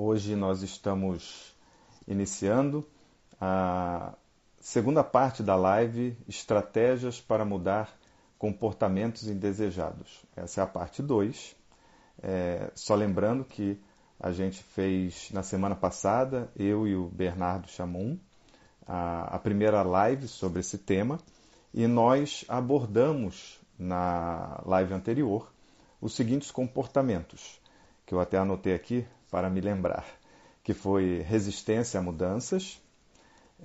Hoje nós estamos iniciando a segunda parte da live Estratégias para mudar comportamentos indesejados. Essa é a parte 2. É, só lembrando que a gente fez na semana passada, eu e o Bernardo Chamum, a, a primeira live sobre esse tema e nós abordamos na live anterior os seguintes comportamentos, que eu até anotei aqui para me lembrar, que foi resistência a mudanças,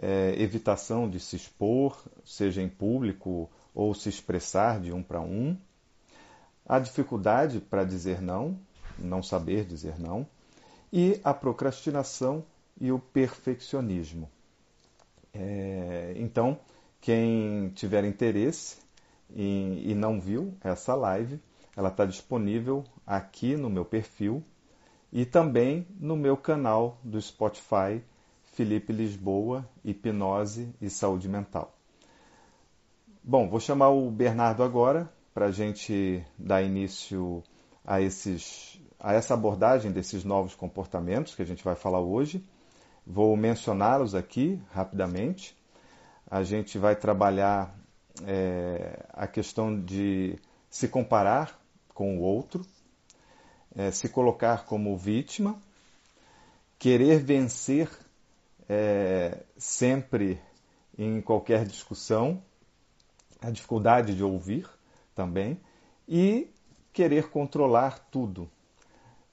é, evitação de se expor, seja em público ou se expressar de um para um, a dificuldade para dizer não, não saber dizer não, e a procrastinação e o perfeccionismo. É, então, quem tiver interesse e não viu essa live, ela está disponível aqui no meu perfil e também no meu canal do Spotify, Felipe Lisboa, Hipnose e Saúde Mental. Bom, vou chamar o Bernardo agora para a gente dar início a, esses, a essa abordagem desses novos comportamentos que a gente vai falar hoje. Vou mencioná-los aqui rapidamente. A gente vai trabalhar é, a questão de se comparar com o outro, é, se colocar como vítima, querer vencer é, sempre em qualquer discussão, a dificuldade de ouvir também, e querer controlar tudo,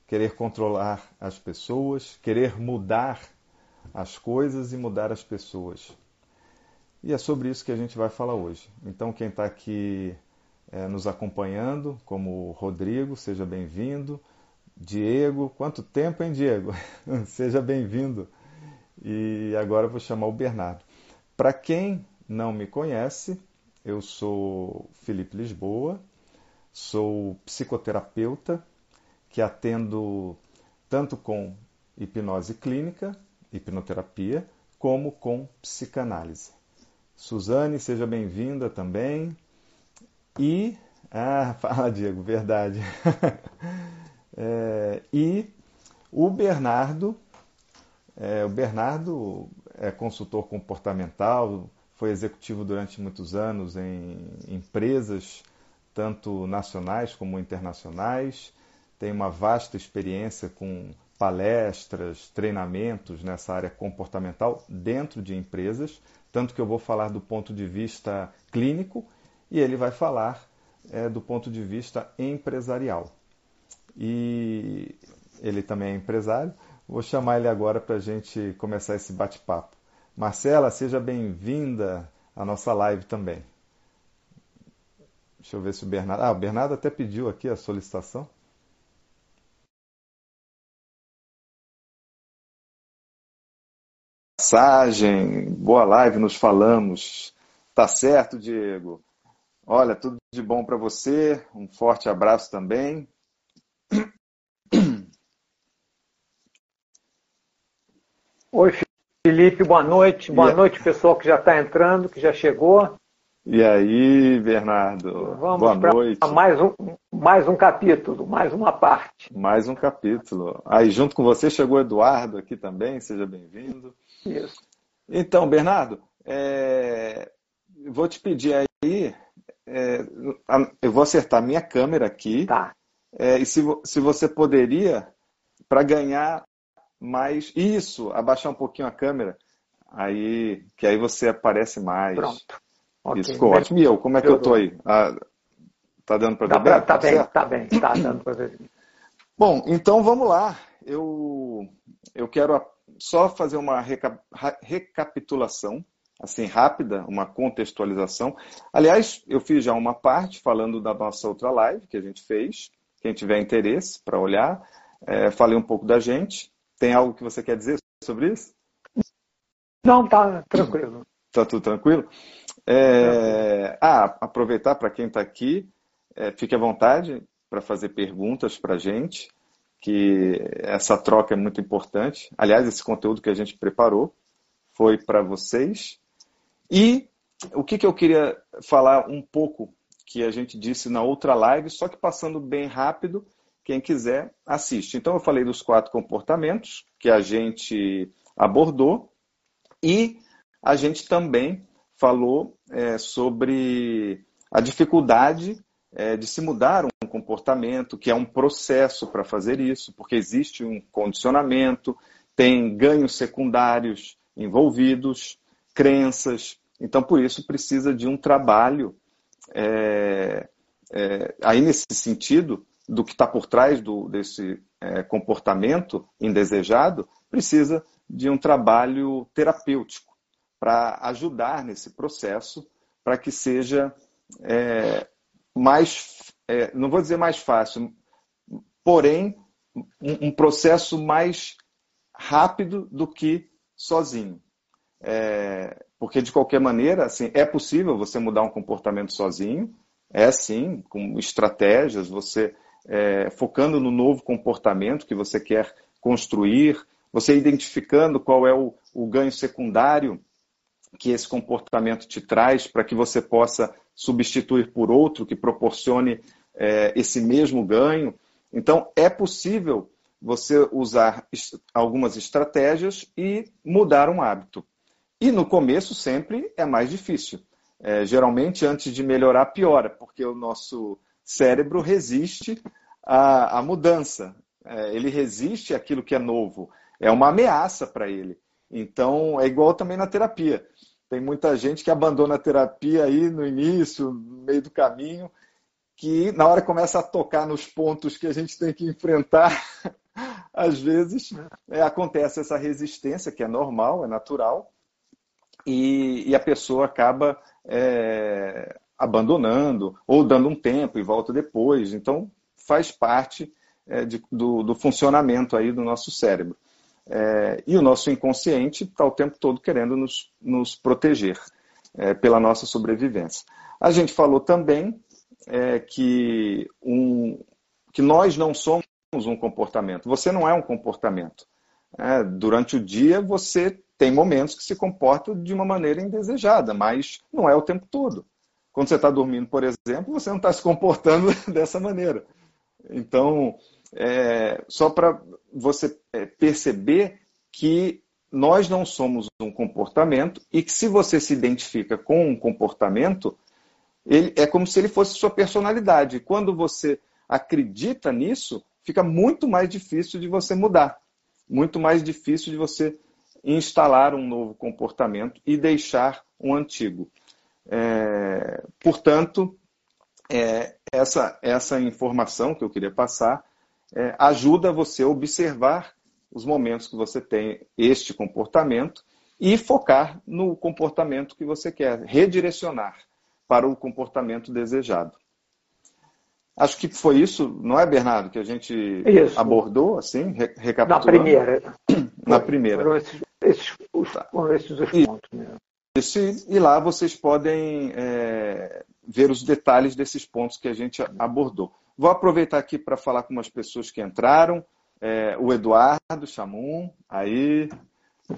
querer controlar as pessoas, querer mudar as coisas e mudar as pessoas. E é sobre isso que a gente vai falar hoje. Então, quem está aqui é, nos acompanhando, como Rodrigo, seja bem-vindo. Diego, quanto tempo, hein, Diego? seja bem-vindo. E agora vou chamar o Bernardo. Para quem não me conhece, eu sou Felipe Lisboa, sou psicoterapeuta que atendo tanto com hipnose clínica hipnoterapia, como com psicanálise. Suzane, seja bem-vinda também. E. Ah, fala, Diego, verdade. é, e o Bernardo. É, o Bernardo é consultor comportamental, foi executivo durante muitos anos em empresas, tanto nacionais como internacionais, tem uma vasta experiência com palestras, treinamentos nessa área comportamental dentro de empresas, tanto que eu vou falar do ponto de vista clínico e ele vai falar é, do ponto de vista empresarial. E ele também é empresário. Vou chamar ele agora para a gente começar esse bate-papo. Marcela, seja bem-vinda à nossa live também. Deixa eu ver se o Bernardo. Ah, o Bernardo até pediu aqui a solicitação. mensagem, boa live, nos falamos. Tá certo, Diego? Olha, tudo de bom para você. Um forte abraço também. Oi, Felipe, boa noite. Boa noite, pessoal que já está entrando, que já chegou. E aí, Bernardo? Vamos Boa noite. Mais um, mais um capítulo, mais uma parte. Mais um capítulo. Aí, junto com você, chegou o Eduardo aqui também. Seja bem-vindo. Isso. Então, Bernardo, é... vou te pedir aí. É... Eu vou acertar minha câmera aqui. Tá. É... E se, se você poderia, para ganhar mais. Isso, abaixar um pouquinho a câmera. Aí, que aí você aparece mais. Pronto. Okay. Isso ficou ótimo. E eu, como é que eu tô aí? Ah, tá dando para ver bem? Tá, bem, tá bem, tá dando para ver. Bom, então vamos lá. Eu, eu quero só fazer uma reca, recapitulação, assim, rápida, uma contextualização. Aliás, eu fiz já uma parte falando da nossa outra live que a gente fez. Quem tiver interesse para olhar, é, falei um pouco da gente. Tem algo que você quer dizer sobre isso? Não, tá tranquilo. Tá tudo tranquilo? É, ah, aproveitar para quem está aqui, é, fique à vontade para fazer perguntas para a gente, que essa troca é muito importante. Aliás, esse conteúdo que a gente preparou foi para vocês. E o que, que eu queria falar um pouco que a gente disse na outra live, só que passando bem rápido quem quiser assiste. Então eu falei dos quatro comportamentos que a gente abordou e a gente também falou é, sobre a dificuldade é, de se mudar um comportamento, que é um processo para fazer isso, porque existe um condicionamento, tem ganhos secundários envolvidos, crenças. Então, por isso, precisa de um trabalho é, é, aí nesse sentido do que está por trás do, desse é, comportamento indesejado, precisa de um trabalho terapêutico para ajudar nesse processo, para que seja é, mais, é, não vou dizer mais fácil, porém um, um processo mais rápido do que sozinho. É, porque de qualquer maneira, assim, é possível você mudar um comportamento sozinho, é sim, com estratégias, você é, focando no novo comportamento que você quer construir, você identificando qual é o, o ganho secundário que esse comportamento te traz para que você possa substituir por outro que proporcione é, esse mesmo ganho. Então, é possível você usar algumas estratégias e mudar um hábito. E no começo sempre é mais difícil. É, geralmente, antes de melhorar, piora, porque o nosso cérebro resiste à, à mudança. É, ele resiste àquilo que é novo. É uma ameaça para ele. Então, é igual também na terapia. Tem muita gente que abandona a terapia aí no início, no meio do caminho, que na hora começa a tocar nos pontos que a gente tem que enfrentar, às vezes é, acontece essa resistência, que é normal, é natural, e, e a pessoa acaba é, abandonando ou dando um tempo e volta depois. Então, faz parte é, de, do, do, funcionamento aí do nosso cérebro. É, e o nosso inconsciente está o tempo todo querendo nos, nos proteger é, pela nossa sobrevivência. A gente falou também é, que, um, que nós não somos um comportamento. Você não é um comportamento. É, durante o dia você tem momentos que se comporta de uma maneira indesejada, mas não é o tempo todo. Quando você está dormindo, por exemplo, você não está se comportando dessa maneira. Então, é, só para você é, perceber que nós não somos um comportamento e que se você se identifica com um comportamento, ele é como se ele fosse sua personalidade. Quando você acredita nisso, fica muito mais difícil de você mudar, muito mais difícil de você instalar um novo comportamento e deixar um antigo. É, portanto, é, essa, essa informação que eu queria passar é, ajuda você a observar os momentos que você tem este comportamento e focar no comportamento que você quer, redirecionar para o comportamento desejado. Acho que foi isso, não é, Bernardo, que a gente isso. abordou, assim, recapitulando? Na primeira. Na primeira. Foram esses, esses, os, foram esses os pontos. Né? Isso, e lá vocês podem é, ver os detalhes desses pontos que a gente abordou. Vou aproveitar aqui para falar com umas pessoas que entraram. É, o Eduardo Chamum, aí,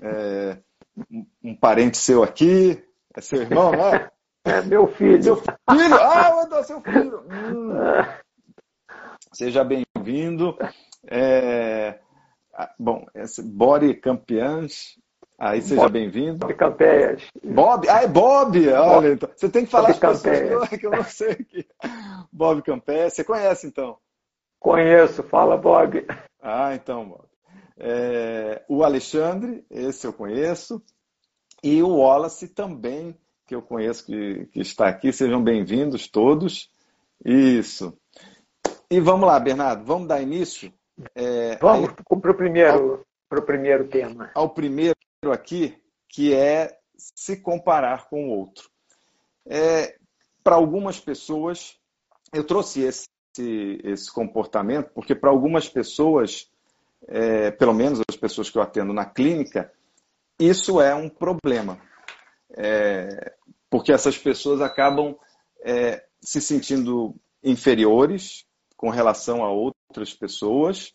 é, um parente seu aqui, é seu irmão, né? É meu filho. Seu filho? Ah, eu seu filho. Hum. Seja bem-vindo. É... Bom, esse Body Campeãs. Aí seja bem-vindo. Bob Campeias. Bob? Ah, é Bob! Olha, então, você tem que falar Bob as pessoas que eu não sei aqui. Bob Campeias. Você conhece, então? Conheço. Fala, Bob. Ah, então, Bob. É... o Alexandre, esse eu conheço. E o Wallace também que eu conheço que, que está aqui. Sejam bem-vindos todos. Isso. E vamos lá, Bernardo, vamos dar início? É, vamos para o primeiro, primeiro tema. Ao primeiro aqui, que é se comparar com o outro. É, para algumas pessoas, eu trouxe esse, esse comportamento, porque para algumas pessoas, é, pelo menos as pessoas que eu atendo na clínica, isso é um problema. É, porque essas pessoas acabam é, se sentindo inferiores com relação a outras pessoas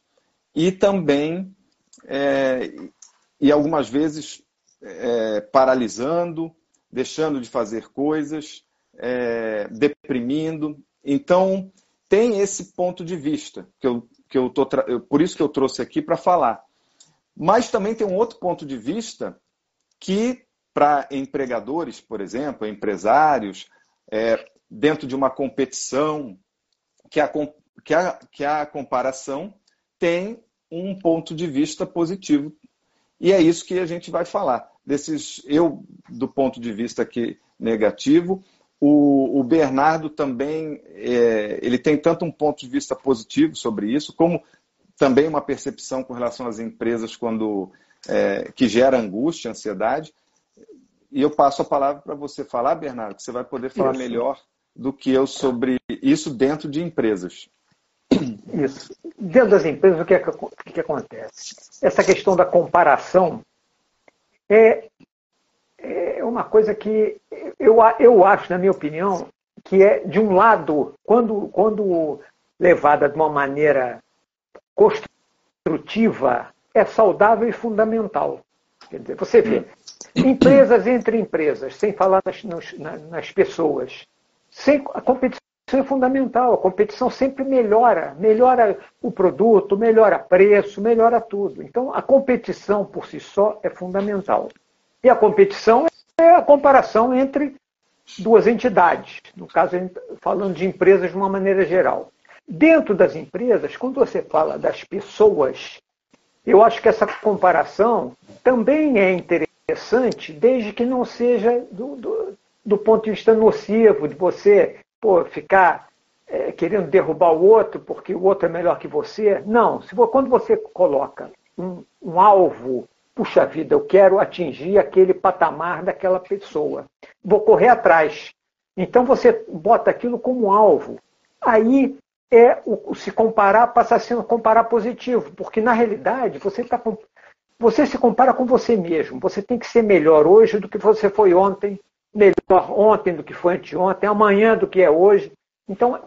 e também, é, e algumas vezes, é, paralisando, deixando de fazer coisas, é, deprimindo. Então, tem esse ponto de vista que eu que eu tô por isso que eu trouxe aqui para falar. Mas também tem um outro ponto de vista que para empregadores, por exemplo, empresários, é, dentro de uma competição, que a, que, a, que a comparação tem um ponto de vista positivo. E é isso que a gente vai falar. Desses, eu, do ponto de vista aqui negativo, o, o Bernardo também é, ele tem tanto um ponto de vista positivo sobre isso, como também uma percepção com relação às empresas quando é, que gera angústia, ansiedade. E eu passo a palavra para você falar, Bernardo, que você vai poder falar isso. melhor do que eu sobre isso dentro de empresas. Isso. Dentro das empresas, o que, é que, o que acontece? Essa questão da comparação é, é uma coisa que eu, eu acho, na minha opinião, que é, de um lado, quando, quando levada de uma maneira construtiva, é saudável e fundamental. Quer dizer, você vê, empresas entre empresas, sem falar nas, nas, nas pessoas, sem, a competição é fundamental. A competição sempre melhora, melhora o produto, melhora preço, melhora tudo. Então, a competição por si só é fundamental. E a competição é a comparação entre duas entidades, no caso, falando de empresas de uma maneira geral. Dentro das empresas, quando você fala das pessoas, eu acho que essa comparação também é interessante, desde que não seja do, do, do ponto de vista nocivo, de você pô, ficar é, querendo derrubar o outro porque o outro é melhor que você. Não, se quando você coloca um, um alvo, puxa vida, eu quero atingir aquele patamar daquela pessoa, vou correr atrás. Então você bota aquilo como alvo. Aí é o, se comparar passa a ser comparar positivo, porque na realidade você está você se compara com você mesmo. Você tem que ser melhor hoje do que você foi ontem, melhor ontem do que foi anteontem, amanhã do que é hoje. Então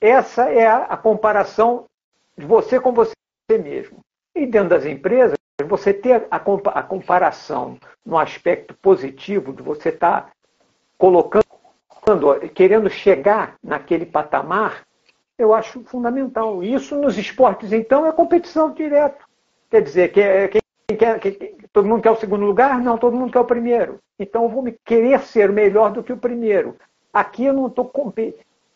essa é a, comparação de você com você mesmo. E dentro das empresas você ter a, comparação no aspecto positivo de você estar tá colocando, querendo chegar naquele patamar eu acho fundamental. Isso nos esportes, então, é competição direto. Quer dizer, que, é, quem quer, que, todo mundo quer o segundo lugar? Não, todo mundo quer o primeiro. Então eu vou me querer ser melhor do que o primeiro. Aqui eu não estou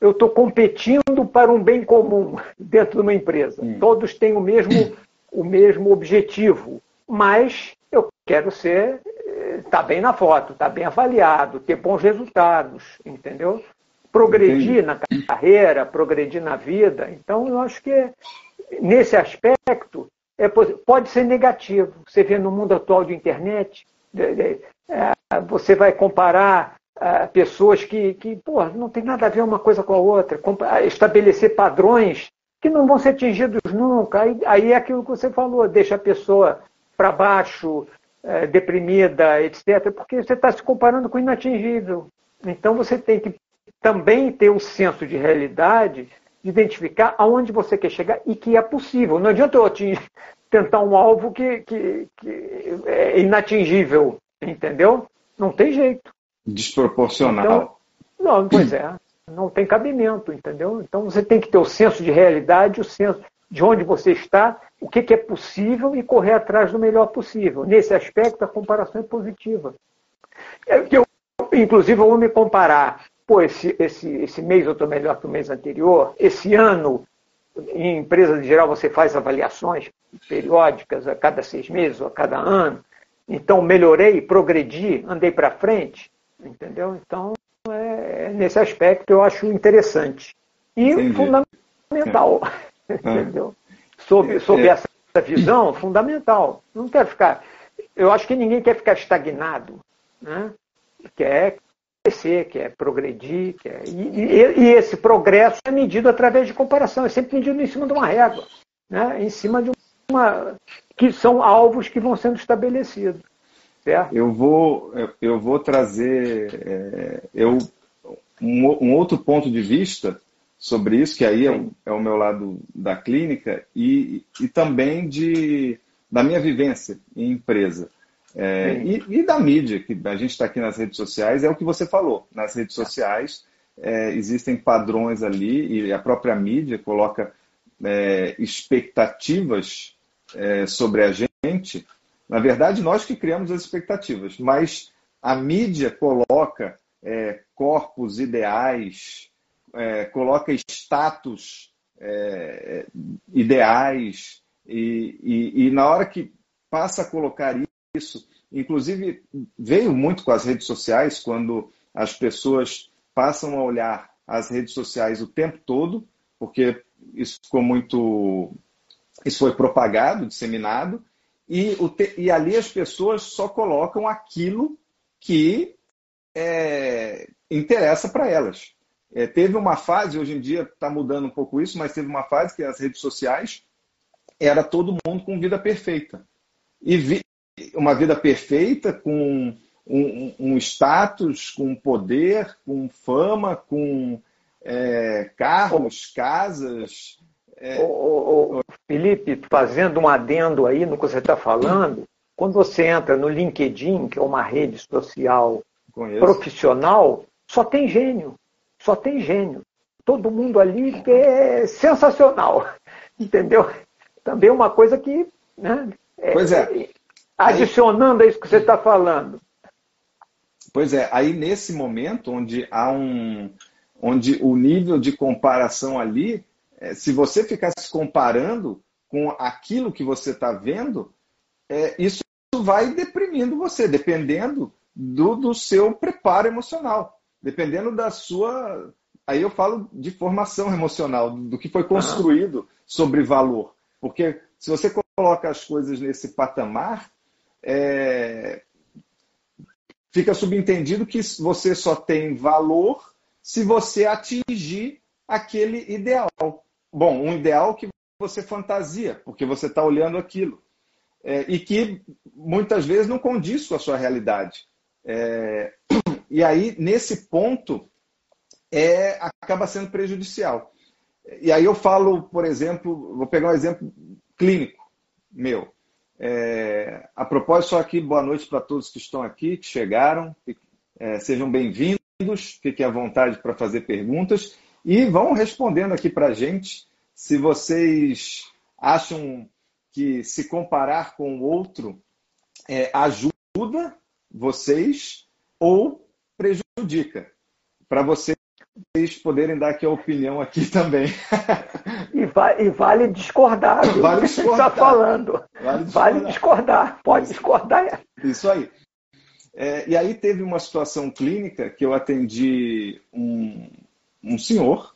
eu estou competindo para um bem comum dentro de uma empresa. Hum. Todos têm o mesmo, o mesmo objetivo, mas eu quero ser, estar tá bem na foto, estar tá bem avaliado, ter bons resultados, entendeu? progredir Entendi. na carreira, progredir na vida. Então, eu acho que nesse aspecto é, pode ser negativo. Você vê no mundo atual de internet, é, você vai comparar é, pessoas que, que pô, não tem nada a ver uma coisa com a outra, estabelecer padrões que não vão ser atingidos nunca. Aí, aí é aquilo que você falou, deixa a pessoa para baixo, é, deprimida, etc., porque você está se comparando com o inatingível. Então você tem que também ter um senso de realidade, de identificar aonde você quer chegar e que é possível. Não adianta eu tentar um alvo que, que, que, é inatingível, entendeu? Não tem jeito. Desproporcional. Então, não, pois é, não tem cabimento, entendeu? Então você tem que ter o senso de realidade, o senso de onde você está, o que, que é possível e correr atrás do melhor possível. Nesse aspecto, a comparação é positiva. Eu, inclusive, eu vou me comparar pô, esse, esse, esse mês eu estou melhor que o mês anterior, esse ano, em empresas em geral, você faz avaliações periódicas a cada seis meses ou a cada ano. Então, melhorei, progredi, andei para frente, entendeu? Então, é, nesse aspecto, eu acho interessante. E Entendi. fundamental, é. entendeu? Sob, sob é. essa visão, fundamental. Não quero ficar... Eu acho que ninguém quer ficar estagnado, né? Quer crescer, quer é progredir, quer... É, e, e, e, esse progresso é medido através de comparação, é sempre medido em cima de uma régua, né? em cima de uma. que são alvos que vão sendo estabelecidos. Certo? Eu vou, eu vou trazer é, eu, um, um, outro ponto de vista sobre isso, que aí é o, é o meu lado da clínica, e, e também de, da minha vivência em empresa. É, e, e, da mídia, que a gente está aqui nas redes sociais, é o que você falou. Nas redes sociais é, existem padrões ali, e a própria mídia coloca é, expectativas é, sobre a gente. Na verdade, nós que criamos as expectativas, mas a mídia coloca é, corpos ideais, é, coloca status é, ideais, e, e, e na hora que passa a colocar isso, inclusive veio muito com as redes sociais, quando as pessoas passam a olhar as redes sociais o tempo todo, porque isso ficou muito. Isso foi propagado, disseminado, e, te, e ali as pessoas só colocam aquilo que é, interessa para elas. É, teve uma fase, hoje em dia está mudando um pouco isso, mas teve uma fase que as redes sociais era todo mundo com vida perfeita. E vi, uma vida perfeita com um, um, status, com poder, com fama, com é, carros, casas. É... Ô, ô, Felipe, fazendo um adendo aí no que você está falando, quando você entra no LinkedIn, que é uma rede social Conheço. profissional, só tem gênio. Só tem gênio. Todo mundo ali é sensacional. Entendeu? Também é uma coisa que. Né, é, pois é. Adicionando a isso que você está falando. Pois é, aí nesse momento onde há um. onde o nível de comparação ali, é, se você ficar se comparando com aquilo que você está vendo, é, isso vai deprimindo você, dependendo do, do seu preparo emocional, dependendo da sua. Aí eu falo de formação emocional, do que foi construído sobre valor. Porque se você coloca as coisas nesse patamar, é, fica subentendido que você só tem valor se você atingir aquele ideal. Bom, um ideal que você fantasia, porque você está olhando aquilo. É, e que muitas vezes não condiz com a sua realidade. É, e aí, nesse ponto, é, acaba sendo prejudicial. E aí eu falo, por exemplo, vou pegar um exemplo clínico meu. É, a propósito, só aqui, boa noite para todos que estão aqui, que chegaram. É, sejam bem-vindos, fiquem à vontade para fazer perguntas e vão respondendo aqui para a gente se vocês acham que se comparar com o outro é, ajuda vocês ou prejudica. Para vocês poderem dar aqui a opinião aqui também. E, vai, e vale discordar do vale que está falando. Vale discordar. vale discordar. Pode discordar. Isso aí. É, e aí teve uma situação clínica que eu atendi um, um senhor,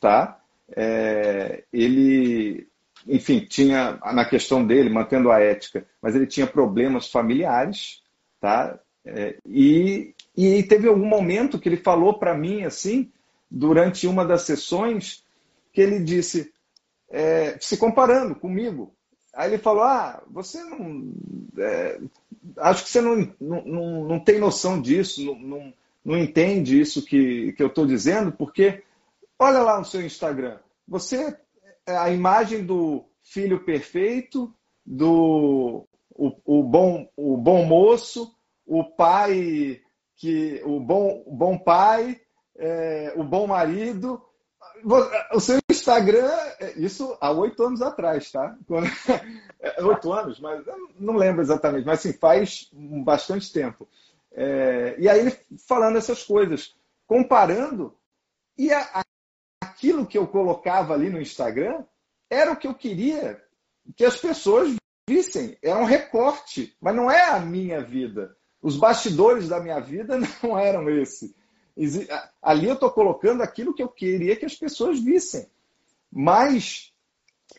tá? É, ele, enfim, tinha na questão dele, mantendo a ética, mas ele tinha problemas familiares, tá? É, e, e teve algum momento que ele falou para mim assim, durante uma das sessões, que ele disse, é, se comparando comigo. Aí ele falou: Ah, você não. É, acho que você não, não, não tem noção disso, não, não, não entende isso que, que eu estou dizendo, porque olha lá no seu Instagram. Você é a imagem do filho perfeito, do o, o, bom, o bom moço, o pai que o bom, o bom pai, é, o bom marido, o seu Instagram, é, isso há oito anos atrás, tá? É, oito anos, mas não lembro exatamente, mas assim, faz bastante tempo. É, e aí ele falando essas coisas, comparando, e a, aquilo que eu colocava ali no Instagram era o que eu queria que as pessoas vissem. Era um recorte, mas não é a minha vida. Os bastidores da minha vida não eram esse. Ali eu estou colocando aquilo que eu queria que as pessoas vissem. Mas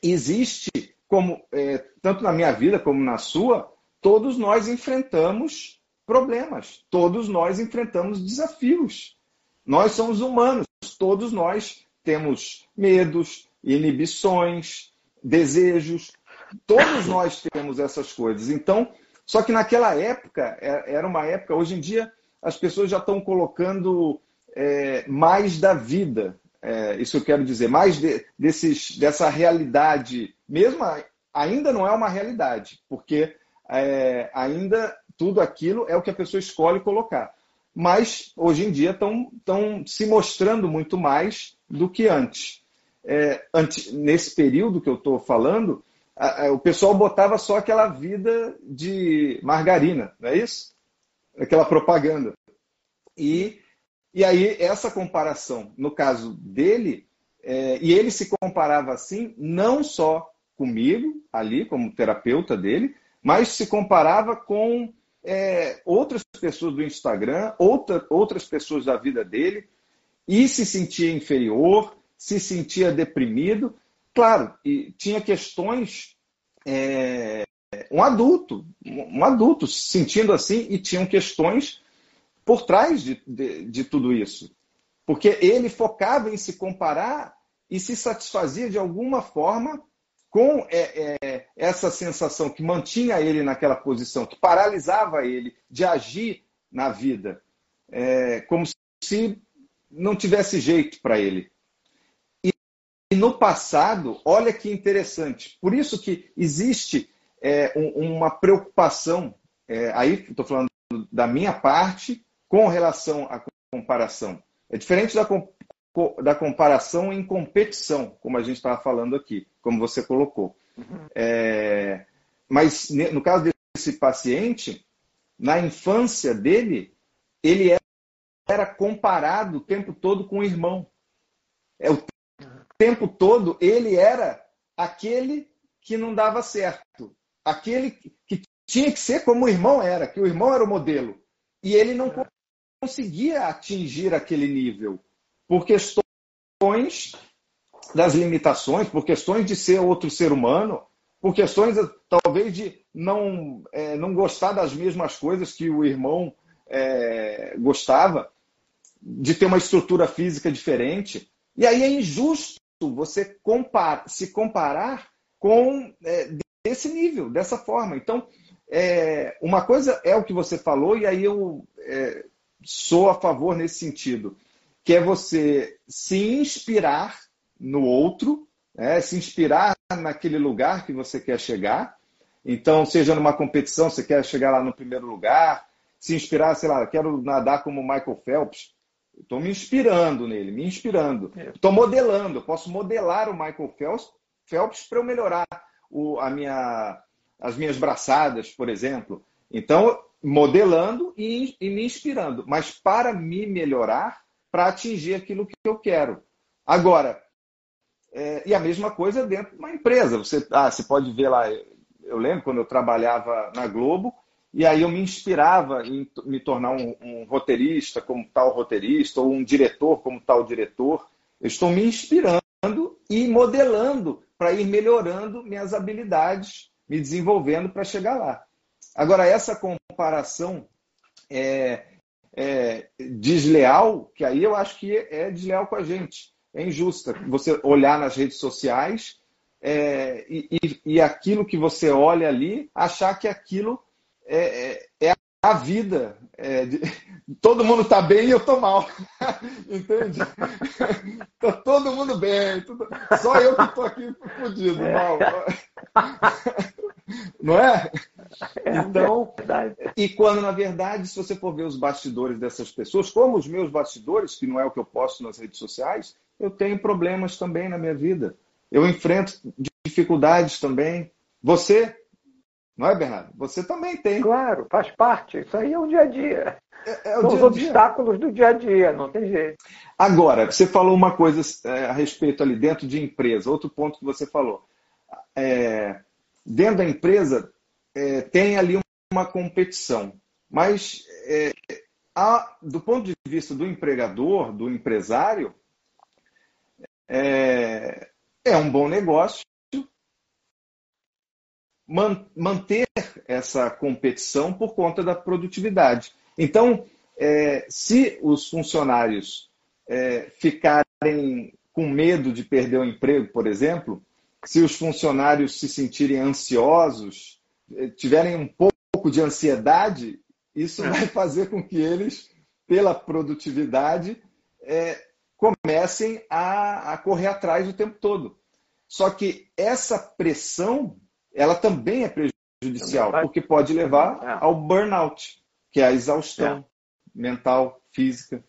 existe, como é, tanto na minha vida como na sua, todos nós enfrentamos problemas, todos nós enfrentamos desafios. Nós somos humanos, todos nós temos medos, inibições, desejos, todos nós temos essas coisas. Então, só que naquela época, é, era uma época, hoje em dia, as pessoas já estão colocando é, mais da vida. É, isso eu quero dizer, mais de, desses, dessa realidade, mesmo ainda não é uma realidade, porque é, ainda tudo aquilo é o que a pessoa escolhe colocar. Mas hoje em dia estão se mostrando muito mais do que antes. é, nesse período que eu estou falando, o pessoal botava só aquela vida de margarina, não é isso? Aquela propaganda. E, e aí, essa comparação, no caso dele, é, e ele se comparava assim, não só comigo, ali, como terapeuta dele, mas se comparava com é, outras pessoas do Instagram, outra, outras pessoas da vida dele, e se sentia inferior, se sentia deprimido. Claro, e tinha questões. É, um adulto, um adulto se sentindo assim, e tinham questões por trás de, de, de tudo isso. Porque ele focava em se comparar e se satisfazia de alguma forma com é, é, essa sensação que mantinha ele naquela posição, que paralisava ele de agir na vida, é, como se não tivesse jeito para ele. No passado, olha que interessante, por isso que existe é, um, uma preocupação, é, aí estou falando da minha parte, com relação à comparação. É diferente da, da comparação em competição, como a gente estava falando aqui, como você colocou. Uhum. É, mas no caso desse paciente, na infância dele, ele era comparado o tempo todo com o irmão. É, o tempo todo ele era aquele que não dava certo, aquele que tinha que ser como o irmão era, que o irmão era o modelo. E ele não é. conseguia atingir aquele nível por questões das limitações, por questões de ser outro ser humano, por questões talvez de não, é, não gostar das mesmas coisas que o irmão é, gostava, de ter uma estrutura física diferente. E aí é injusto você se comparar com é, desse nível, dessa forma. Então, é, uma coisa é o que você falou, e aí eu é, sou a favor nesse sentido que é você se inspirar no outro, né? se inspirar naquele lugar que você quer chegar. Então, seja numa competição, você quer chegar lá no primeiro lugar, se inspirar, sei lá, quero nadar como Michael Phelps. Estou me inspirando nele, me inspirando. Estou é. modelando, posso modelar o Michael Phelps, Phelps para eu melhorar o, a minha, as minhas braçadas, por exemplo. Então, modelando e, e me inspirando. Mas para me melhorar, para atingir aquilo que eu quero. Agora, é, e a mesma coisa dentro de uma empresa. Você, ah, você pode ver lá, eu lembro quando eu trabalhava na Globo, e aí eu me inspirava em me tornar um, um roteirista como tal roteirista, ou um diretor como tal diretor. Eu estou me inspirando e modelando para ir melhorando minhas habilidades, me desenvolvendo para chegar lá. Agora, essa comparação é, é, desleal, que aí eu acho que é desleal com a gente, é injusta. Você olhar nas redes sociais é, e, e, aquilo que você olha ali, achar que aquilo é, é, é a vida. É, de, todo mundo está bem e eu estou mal. Entende? Está todo mundo bem. Tudo, só eu que estou aqui fodido, mal. Não é? é então, e quando na verdade, se você for ver os bastidores dessas pessoas, como os meus bastidores, que não é o que eu posto nas redes sociais, eu tenho problemas também na minha vida. Eu enfrento dificuldades também. Você, não é, Bernardo? Você também tem. Claro, faz parte. Isso aí é o dia a dia. É, é São dia -dia. os obstáculos do dia a dia, não tem jeito. Agora, você falou uma coisa é, a respeito ali dentro de empresa, outro ponto que você falou. É, dentro da empresa é, tem ali uma competição, mas é, a, do ponto de vista do empregador, do empresário, é, é um bom negócio man, manter essa competição por conta da produtividade. Então, é, se os funcionários é, ficarem com medo de perder o emprego, por exemplo, se os funcionários se sentirem ansiosos, eh, tiverem um pouco de ansiedade, isso é. vai fazer com que eles, pela produtividade, é, comecem a, a, correr atrás o tempo todo. Só que essa pressão, ela também é prejudicial, porque pode levar é. ao burnout, que é a exaustão é. mental, física.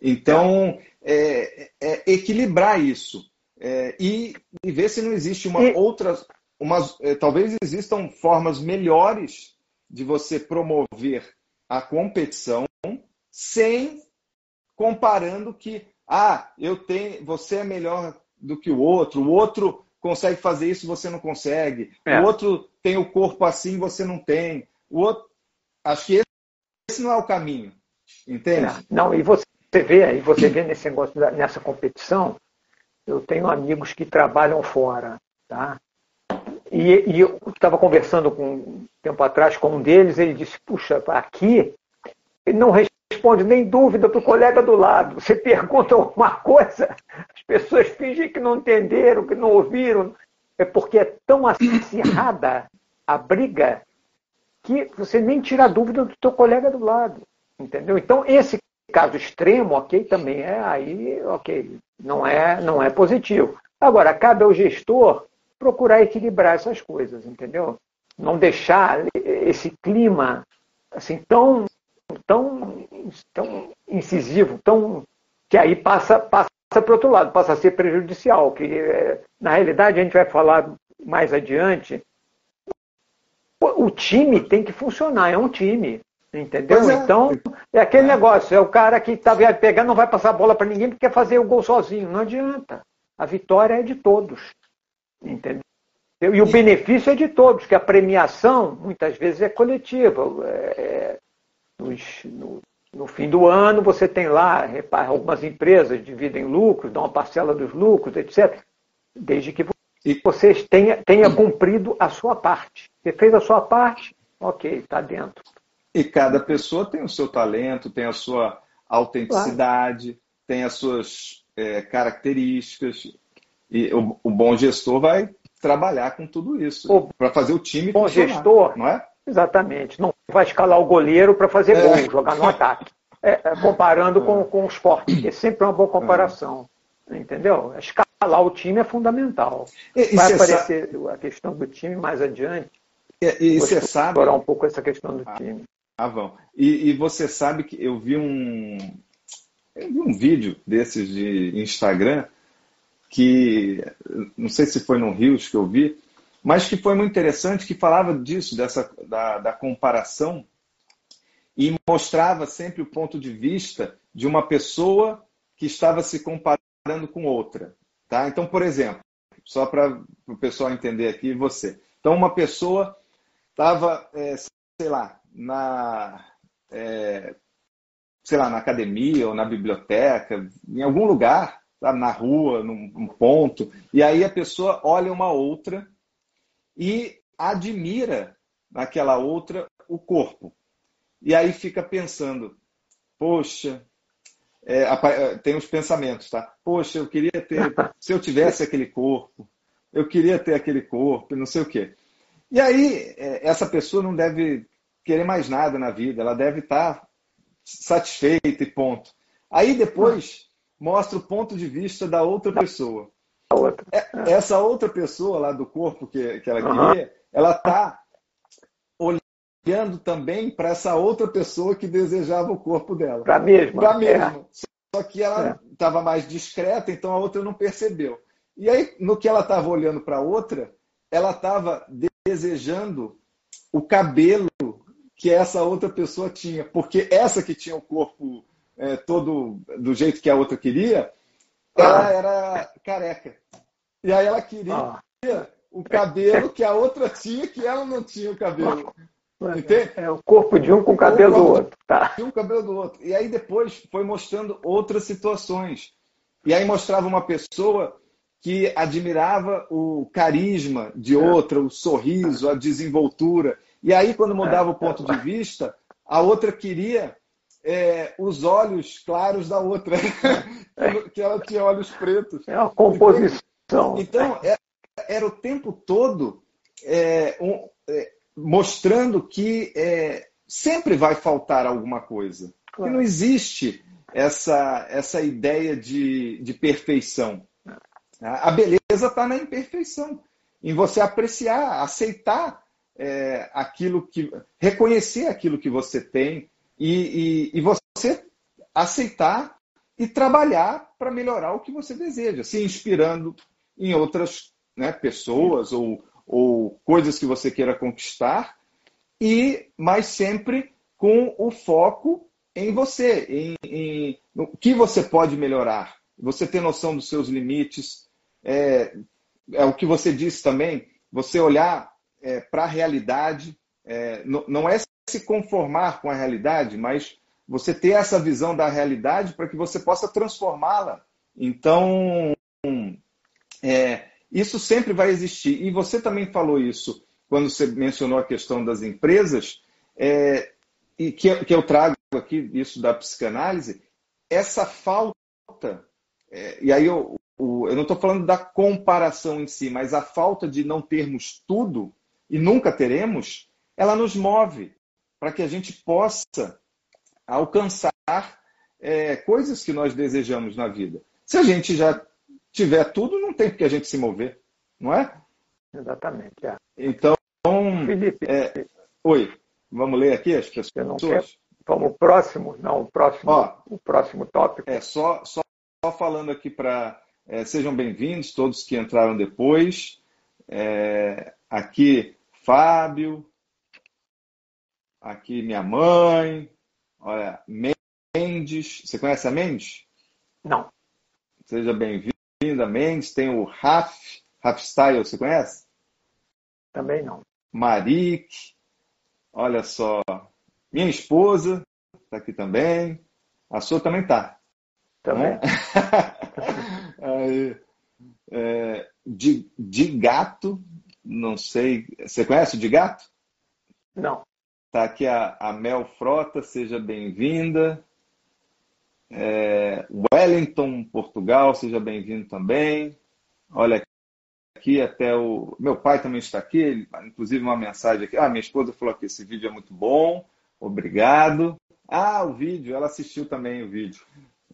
Então, é, é equilibrar isso. é, e, e, ver se não existe uma e... outra, umas, é, talvez existam formas melhores de você promover a competição sem comparando que ah, eu tenho, você é melhor do que o outro, o outro consegue fazer isso, você não consegue, é. o outro tem o corpo assim, você não tem, o outro, acho que esse, não é o caminho, entende? É. Não, e você vê, e você vê nesse negócio nessa competição, eu tenho amigos que trabalham fora, tá? E, e eu estava conversando com um tempo atrás com um deles, ele disse, puxa, aqui não responde nem dúvida para o colega do lado. Você pergunta uma coisa, as pessoas fingem que não entenderam, que não ouviram. É porque é tão acirrada a briga que você nem tira a dúvida do teu colega do lado. Entendeu? Então, esse caso extremo, ok, também é aí, ok, não é, não é positivo. Agora, cabe ao gestor procurar equilibrar essas coisas, entendeu? Não deixar esse clima assim tão tão, tão incisivo, tão que aí passa passa para outro lado, passa a ser prejudicial, que é, na realidade a gente vai falar mais adiante. O time tem que funcionar, é um time, entendeu? É. Então é aquele negócio, é o cara que está pegando, não vai passar a bola para ninguém porque quer fazer o gol sozinho, não adianta. A vitória é de todos, entendeu? E o benefício é de todos, que a premiação muitas vezes é coletiva. É, nos, no, no, fim do ano, você tem lá, algumas empresas dividem lucros, dão uma parcela dos lucros, etc. Desde que você tenha, tenha cumprido a sua parte. Você fez a sua parte, ok, está dentro. E cada pessoa tem o seu talento, tem a sua autenticidade, claro. tem as suas é, características. E o, o, bom gestor vai trabalhar com tudo isso para fazer o time bom gestor, não é? Exatamente. Não vai escalar o goleiro para fazer é. gol, jogar no ataque. É, é, comparando é. com, com o esporte, que é sempre uma boa comparação. Entendeu? Escalar o time é fundamental. E, vai aparecer sabe... a questão do time mais adiante. E, e você sabe. explorar um pouco essa questão do ah, time. Ah, vão. E, e, você sabe que eu vi um. Eu vi um vídeo desses de Instagram que não sei se foi no Rios que eu vi, mas que foi muito interessante, que falava disso, dessa, da, da comparação, e mostrava sempre o ponto de vista de uma pessoa que estava se comparando com outra. Tá? Então, por exemplo, só para o pessoal entender aqui, você. Então, uma pessoa estava, é, sei lá, na, é, sei lá, na academia ou na biblioteca, em algum lugar, tá? na rua, num, num ponto, e aí a pessoa olha uma outra e admira naquela outra o corpo. E aí fica pensando, poxa, é, é, tem os pensamentos, tá? Poxa, eu queria ter, se eu tivesse aquele corpo, eu queria ter aquele corpo, não sei o quê. E aí, é, essa pessoa não deve querer mais nada na vida, ela deve estar satisfeita e ponto. Aí depois mostra o ponto de vista da outra pessoa outra. É, essa outra pessoa lá do corpo que, que ela uhum. queria, ela está olhando também para essa outra pessoa que desejava o corpo dela. Para a mesma. Para a mesma. É. Só que ela estava é. mais discreta, então a outra não percebeu. E aí, no que ela estava olhando para a outra, ela estava desejando o cabelo que essa outra pessoa tinha. Porque essa que tinha o corpo é, todo do jeito que a outra queria, ela era careca. E aí ela queria ah. o cabelo que a outra tinha, que ela não tinha o cabelo. Entende? É o corpo de um com o cabelo do outro. Tá. De um cabelo do outro. E aí depois foi mostrando outras situações. E aí mostrava uma pessoa que admirava o carisma de é. outra, o sorriso, a desenvoltura. E aí, quando mudava o ponto de vista, a outra queria é, os olhos claros da outra, que ela tinha olhos pretos. É uma composição. Então, então é, era o tempo todo é, um, é, mostrando que é, sempre vai faltar alguma coisa. Claro. Que não existe essa, essa ideia de, de perfeição. A beleza está na imperfeição, em você apreciar, aceitar é, aquilo que. reconhecer aquilo que você tem, e, e, e você aceitar e trabalhar para melhorar o que você deseja, se inspirando em outras né, pessoas ou, ou coisas que você queira conquistar, e mas sempre com o foco em você, em, em no que você pode melhorar. Você ter noção dos seus limites. É, é o que você disse também, você olhar é, para a realidade, é, não, não é se conformar com a realidade, mas você ter essa visão da realidade para que você possa transformá-la. Então, é, isso sempre vai existir. E você também falou isso quando você mencionou a questão das empresas, é, e que, que, eu trago aqui isso da psicanálise, essa falta, é, e aí eu, eu não estou falando da comparação em si, mas a falta de não termos tudo, e nunca teremos, ela nos move para que a gente possa alcançar é, coisas que nós desejamos na vida. Se a gente já tiver tudo, não tem porque a gente se mover, não é? Exatamente. É. Então, Felipe, é... oi, vamos ler aqui as pessoas. Vamos próximo, não, o próximo, Ó, o próximo tópico. É só, só, só falando aqui para é, sejam bem-vindos todos que entraram depois. É, aqui Fábio, aqui minha mãe, olha Mendes. Você conhece a Mendes? Não. Seja bem-vinda, Mendes. Tem o Raf, Raf Style, você conhece? Também não. Marik, olha só. Minha esposa está aqui também. A sua também está. Também. Né? Aí, é, de, de gato, não sei. Você conhece o de gato? Não. Está aqui a, a, Mel Frota, seja bem-vinda. É, Wellington, Portugal, seja bem-vindo também. Olha aqui, até o. Meu pai também está aqui, inclusive uma mensagem aqui. Ah, minha esposa falou que esse vídeo é muito bom, obrigado. Ah, o vídeo, ela assistiu também o vídeo.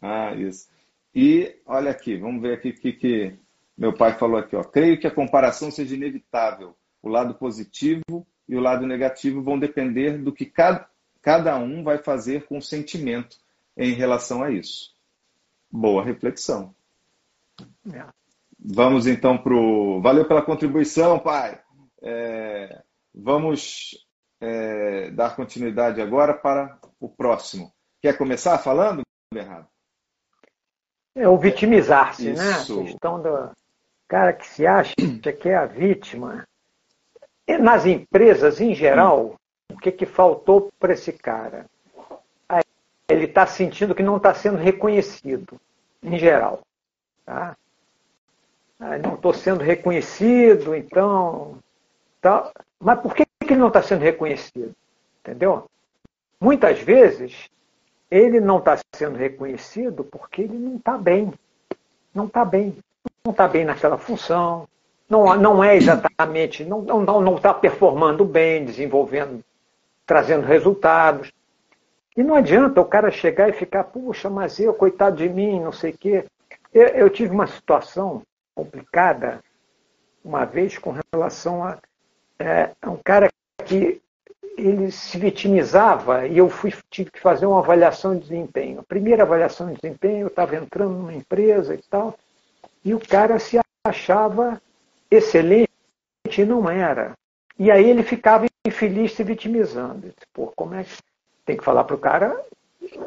Ah, isso. E olha aqui, vamos ver aqui o que, que meu pai falou aqui. Ó. Creio que a comparação seja inevitável. O lado positivo e o lado negativo vão depender do que cada, cada um vai fazer com o sentimento em relação a isso. Boa reflexão. É. Vamos então para o. Valeu pela contribuição, pai. É... Vamos é... dar continuidade agora para o próximo. Quer começar falando, Bernardo? É o vitimizar-se, né? A questão do cara que se acha que é a vítima. E nas empresas, em geral, o que, que faltou para esse cara? Ele está sentindo que não está sendo reconhecido, em geral. Tá? Não estou sendo reconhecido, então. Tá. Mas por que, que ele não está sendo reconhecido? Entendeu? Muitas vezes ele não está sendo reconhecido porque ele não está bem. Não está bem. Não está bem naquela função. Não, não é exatamente, não está não, não tá performando bem, desenvolvendo, trazendo resultados. E não adianta o cara chegar e ficar, puxa, mas eu, coitado de mim, não sei o quê. Eu, eu tive uma situação complicada uma vez com relação a, é, um cara que ele se vitimizava e eu fui, tive que fazer uma avaliação de desempenho. A primeira avaliação de desempenho, eu estava entrando numa empresa e tal, e o cara se achava excelente não era. E aí ele ficava infeliz se vitimizando. Pô, como é que. Tem que falar para o cara,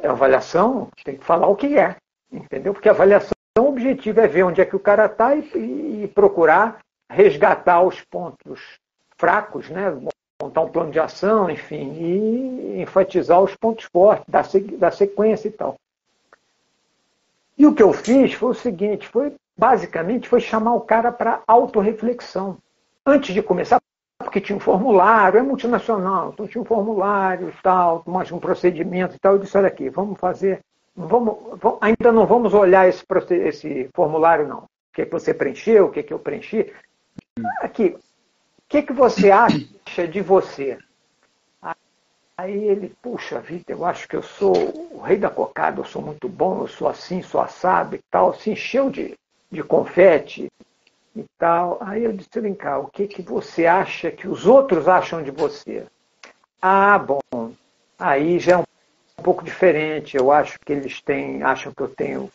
é avaliação, tem que falar o que é, entendeu? Porque a avaliação objetiva é ver onde é que o cara está e, e procurar resgatar os pontos fracos, né? montar um plano de ação, enfim, e enfatizar os pontos fortes da, da sequência e tal. E o que eu fiz foi o seguinte, foi basicamente foi chamar o cara para autorreflexão. Antes de começar, porque tinha um formulário, é multinacional, então tinha um formulário e tal, mais um procedimento e tal, eu disse, olha aqui, vamos fazer, vamos, vamos ainda não vamos olhar esse, esse formulário não. O que, é que você preencheu, o que, é que eu preenchi. Aqui, que, que você acha de você? Aí ele, puxa vida, eu acho que eu sou o rei da cocada, eu sou muito bom, eu sou assim, sou assado e tal. Se encheu de, de confete e tal. Aí eu disse, vem cá, o que, que você acha que os outros acham de você? Ah, bom, aí já é um, um pouco diferente. Eu acho que eles têm, acham que eu tenho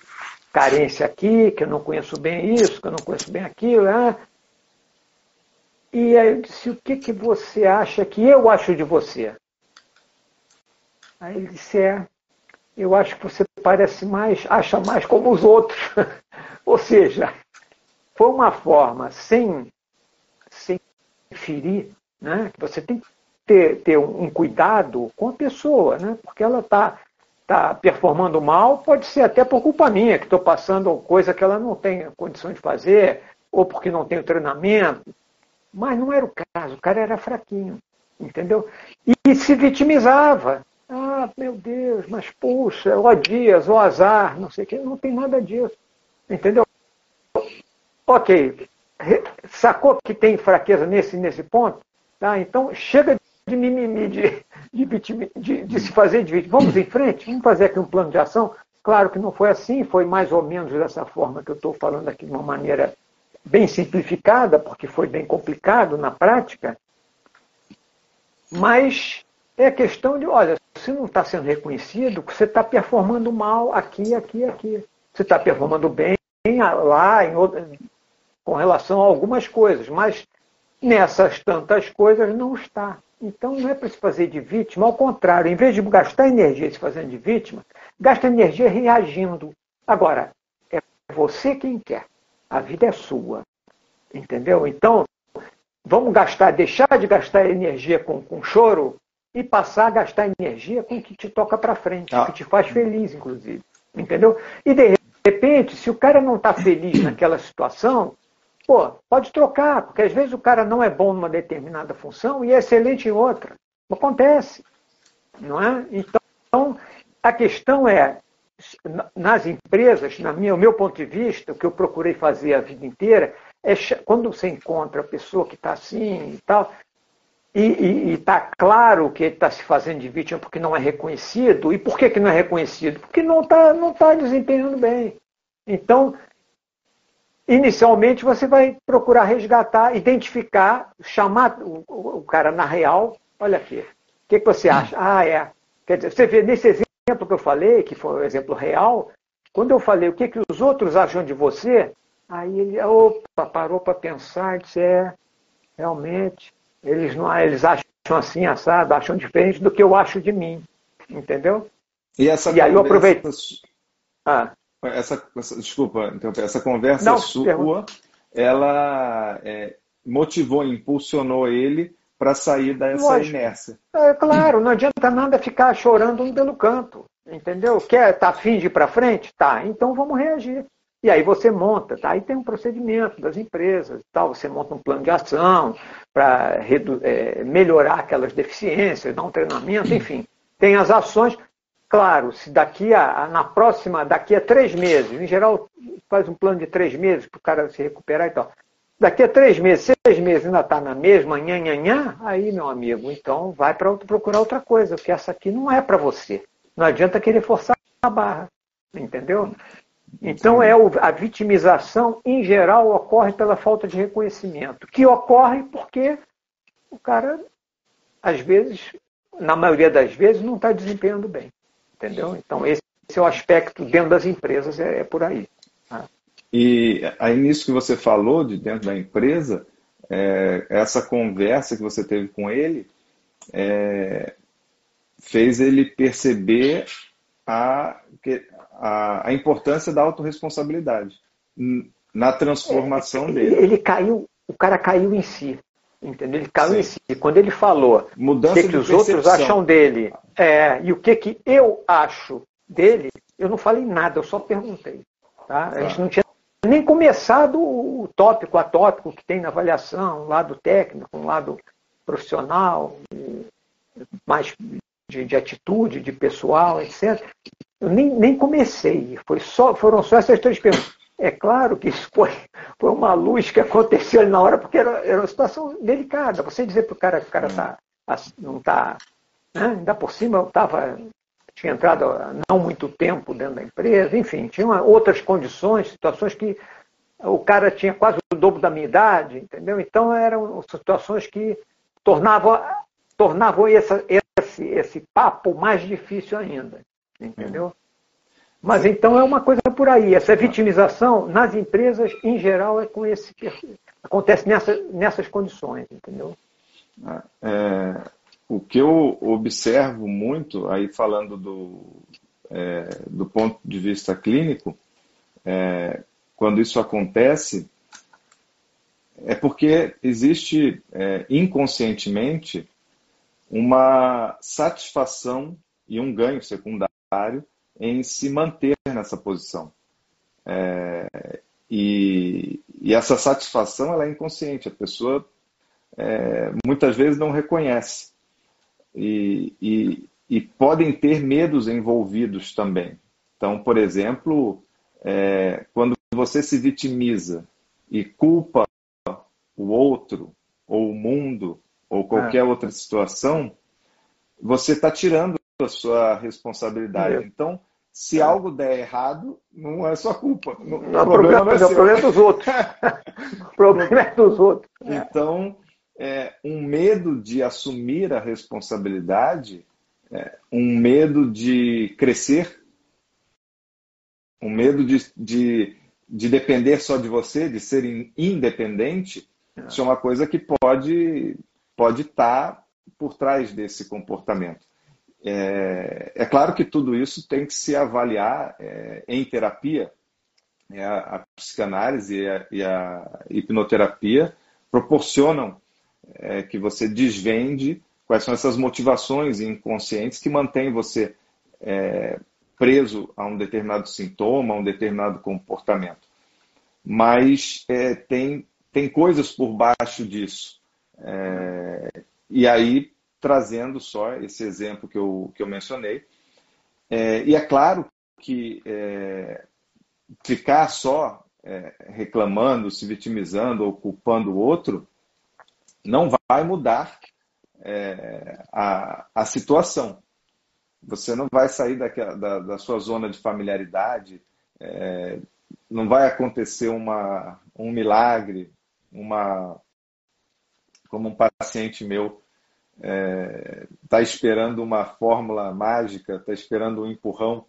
carência aqui, que eu não conheço bem isso, que eu não conheço bem aquilo. Né? E aí eu disse, o que, que você acha que eu acho de você? Aí ele disse, é, eu acho que você parece mais, acha mais como os outros. Ou seja, foi uma forma sem, sem ferir, né? Você tem que ter, ter um cuidado com a pessoa, né? Porque ela está tá performando mal, pode ser até por culpa minha, que estou passando coisa que ela não tem condição de fazer, ou porque não tem treinamento. Mas não era o caso, o cara era fraquinho, entendeu? E se vitimizava. Ah, meu Deus, mas puxa, ó dias, ó azar, não sei o que, não tem nada disso. Entendeu? Ok, sacou que tem fraqueza nesse, nesse ponto? Tá? Então chega de mimimi, de, de, de, de se fazer de vítima. Vamos em frente, vamos fazer aqui um plano de ação. Claro que não foi assim, foi mais ou menos dessa forma que eu estou falando aqui de uma maneira bem simplificada, porque foi bem complicado na prática. Mas é questão de, olha, se não está sendo reconhecido, você está performando mal aqui, aqui, aqui. Você está performando bem lá em outro, com relação a algumas coisas, mas nessas tantas coisas não está. Então não é para se fazer de vítima, ao contrário, em vez de gastar energia se fazendo de vítima, gasta energia reagindo. Agora, é você quem quer. A vida é sua. Entendeu? Então, vamos gastar, deixar de gastar energia com, com choro e passar a gastar energia com o que te toca para frente, ah. que te faz feliz, inclusive. Entendeu? E de repente, se o cara não está feliz naquela situação, pô, pode trocar, porque às vezes o cara não é bom numa determinada função e é excelente em outra. Acontece. Não é? Então, a questão é, nas empresas, na minha, o meu ponto de vista, o que eu procurei fazer a vida inteira, é quando você encontra a pessoa que está assim e tal, e está claro que ele está se fazendo de vítima porque não é reconhecido. E por que, que não é reconhecido? Porque não está não tá desempenhando bem. Então, inicialmente você vai procurar resgatar, identificar, chamar o, o cara na real. Olha aqui, o que, que você acha? Ah, é. Quer dizer, você vê nesse exemplo que eu falei, que foi um exemplo real, quando eu falei o que, que os outros acham de você, aí ele opa, parou para pensar e disse, é, realmente, eles, não, eles acham assim, assado, acham diferente do que eu acho de mim. Entendeu? E, essa e aí eu aproveito. Ah. Essa, essa, desculpa, essa conversa não, sua, pergunta. ela é, motivou, impulsionou ele para sair dessa Lógico. inércia. É claro, não adianta nada ficar chorando um pelo canto, entendeu? Quer tá afim de ir para frente? Tá, então vamos reagir. E aí você monta, tá? Aí tem um procedimento das empresas, tal. Você monta um plano de ação para é, melhorar aquelas deficiências, dar um treinamento, enfim. Tem as ações. Claro, se daqui a, na próxima, daqui a três meses, em geral faz um plano de três meses para o cara se recuperar e tal. Daqui a três meses, seis meses ainda está na mesma, nha, nha, nha, aí, meu amigo, então vai para procurar outra coisa, porque essa aqui não é para você. Não adianta querer forçar a barra, entendeu? Então, é a vitimização, em geral, ocorre pela falta de reconhecimento, que ocorre porque o cara, às vezes, na maioria das vezes, não está desempenhando bem. Entendeu? Então, esse, é o aspecto dentro das empresas, é, é por aí. Tá? E aí, nisso que você falou, de dentro da empresa, é, essa conversa que você teve com ele é, fez ele perceber a, a, a importância da autorresponsabilidade na transformação é, dele. Ele caiu, o cara caiu em si. Entendeu? Ele caiu Sim. em si. Quando ele falou Mudança o que, que os outros acham dele é, e o que, que eu acho dele, eu não falei nada, eu só perguntei. Tá? A gente tá. não tinha nem começado o tópico atópico que tem na avaliação, um lado técnico, um lado profissional, mais de, de atitude, de pessoal, etc. Eu nem, nem comecei, foi só, foram só essas três perguntas. É claro que isso foi, foi uma luz que aconteceu ali na hora, porque era, era uma situação delicada. Você dizer para o cara que o cara tá, não está. Né? Ainda por cima eu estava. Tinha entrado há não muito tempo dentro da empresa, enfim, tinha outras condições, situações que o cara tinha quase o dobro da minha idade, entendeu? Então eram situações que tornavam, tornavam essa, esse, esse papo mais difícil ainda, entendeu? Mas então é uma coisa por aí. Essa vitimização nas empresas, em geral, é com esse acontece nessa, nessas condições, entendeu? É, o que eu observo muito, aí falando do, é, do ponto de vista clínico, é, quando isso acontece, é porque existe é, inconscientemente uma satisfação e um ganho secundário em se manter nessa posição. É, e, e, essa satisfação ela é inconsciente, a pessoa é, muitas vezes não reconhece. E, e, e, podem ter medos envolvidos também. Então, por exemplo, é, quando você se vitimiza e culpa o outro, ou o mundo, ou qualquer é. outra situação, você está tirando a sua responsabilidade. É. Então, se é. algo der errado, não é sua culpa. Não, o problema, não é, o problema é dos outros. o problema é dos outros. Então, é, um medo de assumir a responsabilidade, é, um medo de crescer, um medo de, de, de, depender só de você, de ser independente, é. isso é uma coisa que pode pode estar por trás desse comportamento. É, é, claro que tudo isso tem que se avaliar é, em terapia. É, a, psicanálise e a, e a, hipnoterapia proporcionam é, que você desvende quais são essas motivações inconscientes que mantêm você é, preso a um determinado sintoma, a um determinado comportamento. Mas é, tem, tem coisas por baixo disso. E aí trazendo só esse exemplo que eu, que eu mencionei. É, e é claro que é, ficar só é, reclamando, se vitimizando ou culpando o outro não vai mudar é, a, a situação. Você não vai sair daquela, da, da sua zona de familiaridade, é, não vai acontecer uma, um milagre, uma como um paciente meu está é, tá esperando uma fórmula mágica, está esperando um empurrão.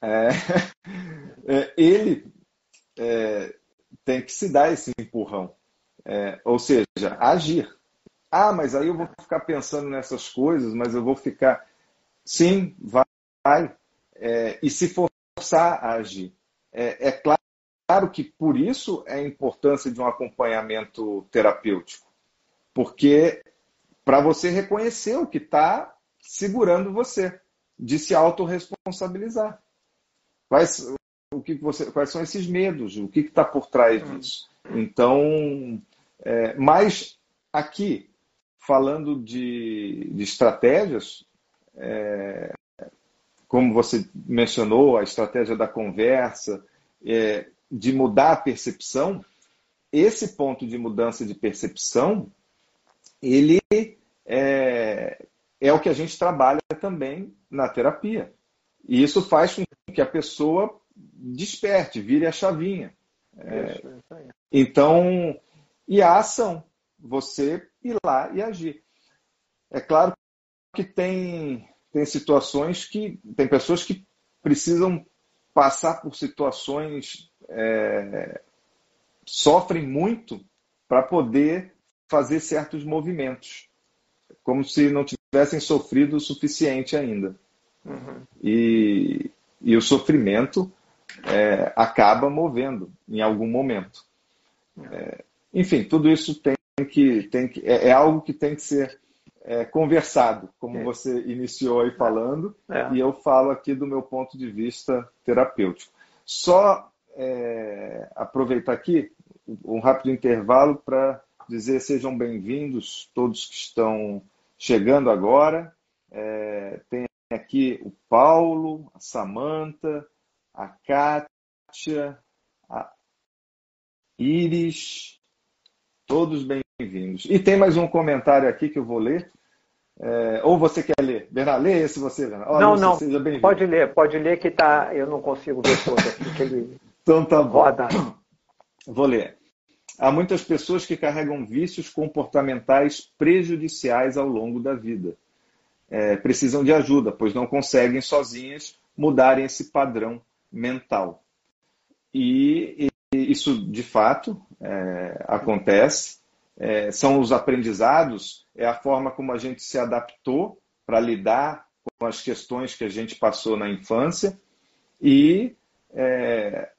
É, é, ele é, tem que se dar esse empurrão, é, ou seja, agir. Ah, mas aí eu vou ficar pensando nessas coisas, mas eu vou ficar. Sim, vai. É, e se forçar a agir. É, claro, claro que por isso é a importância de um acompanhamento terapêutico, porque para você reconhecer o que está segurando você, de se autorresponsabilizar. Quais, o que você, quais são esses medos? O que está por trás hum. disso? Então, é, mas aqui, falando de, de estratégias, é, como você mencionou, a estratégia da conversa, é, de mudar a percepção, esse ponto de mudança de percepção ele é, é o que a gente trabalha também na terapia. E isso faz com que a pessoa desperte, vire a chavinha. É, então, e a ação, você ir lá e agir. É claro que tem, tem situações que tem pessoas que precisam passar por situações é, sofrem muito para poder fazer certos movimentos, como se não tivessem sofrido o suficiente ainda. Uhum. E, e o sofrimento é, acaba movendo em algum momento. É, enfim, tudo isso tem que, tem que é, é algo que tem que ser é, conversado, como é. você iniciou aí falando, é. e eu falo aqui do meu ponto de vista terapêutico. Só aproveitar aqui um rápido intervalo para dizer sejam bem-vindos todos que estão chegando agora. É, tem aqui o Paulo, a Samanta, a Kátia, a Iris, todos bem-vindos. E tem mais um comentário aqui que eu vou ler. É, ou você quer ler? Bernardo, lê esse você, Bernardo. não, não, seja pode ler, pode ler que tá, eu não consigo ver todo aqui. Que ele então tá bom. Roda. Vou ler. Há muitas pessoas que carregam vícios comportamentais prejudiciais ao longo da vida. É, precisam de ajuda, pois não conseguem sozinhas mudarem esse padrão mental. E, e isso, de fato, é, acontece. É, são os aprendizados, é a forma como a gente se adaptou para lidar com as questões que a gente passou na infância. E é,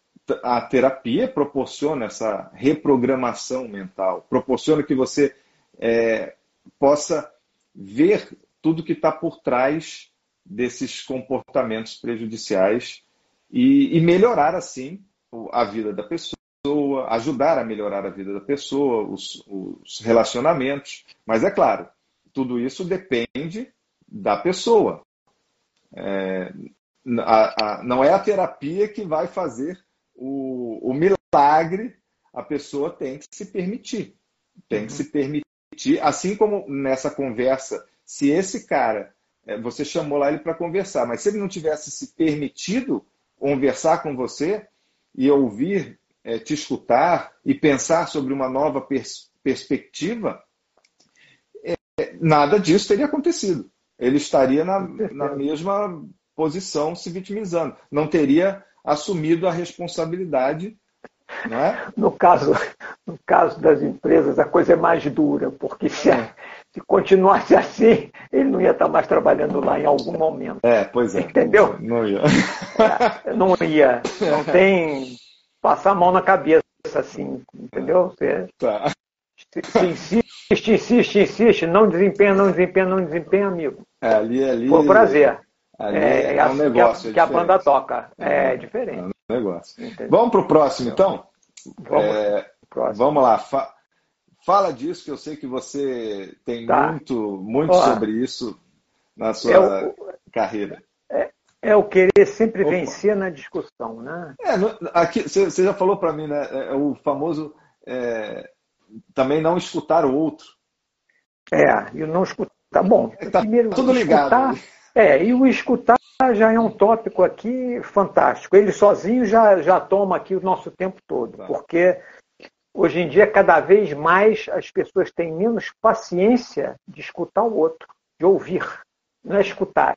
a terapia proporciona essa reprogramação mental, proporciona que você é, possa ver tudo que está por trás desses comportamentos prejudiciais e, e, melhorar assim a vida da pessoa, ajudar a melhorar a vida da pessoa, os, os relacionamentos. Mas é claro, tudo isso depende da pessoa. É, a, a, não é a terapia que vai fazer o, o milagre, a pessoa tem que se permitir. Tem que uhum. se permitir, assim como nessa conversa, se esse cara, é, você chamou lá ele para conversar, mas se ele não tivesse se permitido conversar com você e ouvir, é, te escutar e pensar sobre uma nova pers perspectiva, é, nada disso teria acontecido. Ele estaria na, na mesma posição se vitimizando. Não teria assumido a responsabilidade. É? no, caso, no caso das empresas, a coisa é mais dura, porque se, se continuasse assim, ele não ia estar mais trabalhando lá em algum momento. É, pois é. Entendeu? Não ia. É, não ia. Não tem passar a mão na cabeça assim, entendeu? Você, tá. se, insiste, insiste, insiste, não desempenha, não desempenha, não desempenha, amigo. É, ali, ali. Foi um prazer. Ali é, é um negócio. Que, a, que a banda toca. É, é diferente. É um negócio. Entendeu? Vamos para o próximo, então? Vamos, é, próximo. vamos lá. Fa fala disso, que eu sei que você tem tá. muito, muito sobre isso na sua é o, carreira. É, é, o querer sempre Opa. vencer na discussão, né? É, aqui, você já falou para mim, né? É, é o famoso também não escutar o outro. É, e não escutar. Tá bom. Tá primeiro, tudo escutar, ligado. É, e o escutar já é um tópico aqui fantástico. Ele sozinho já, já toma aqui o nosso tempo todo, porque hoje em dia, cada vez mais, as pessoas têm menos paciência de escutar o outro, de ouvir. Não é escutar,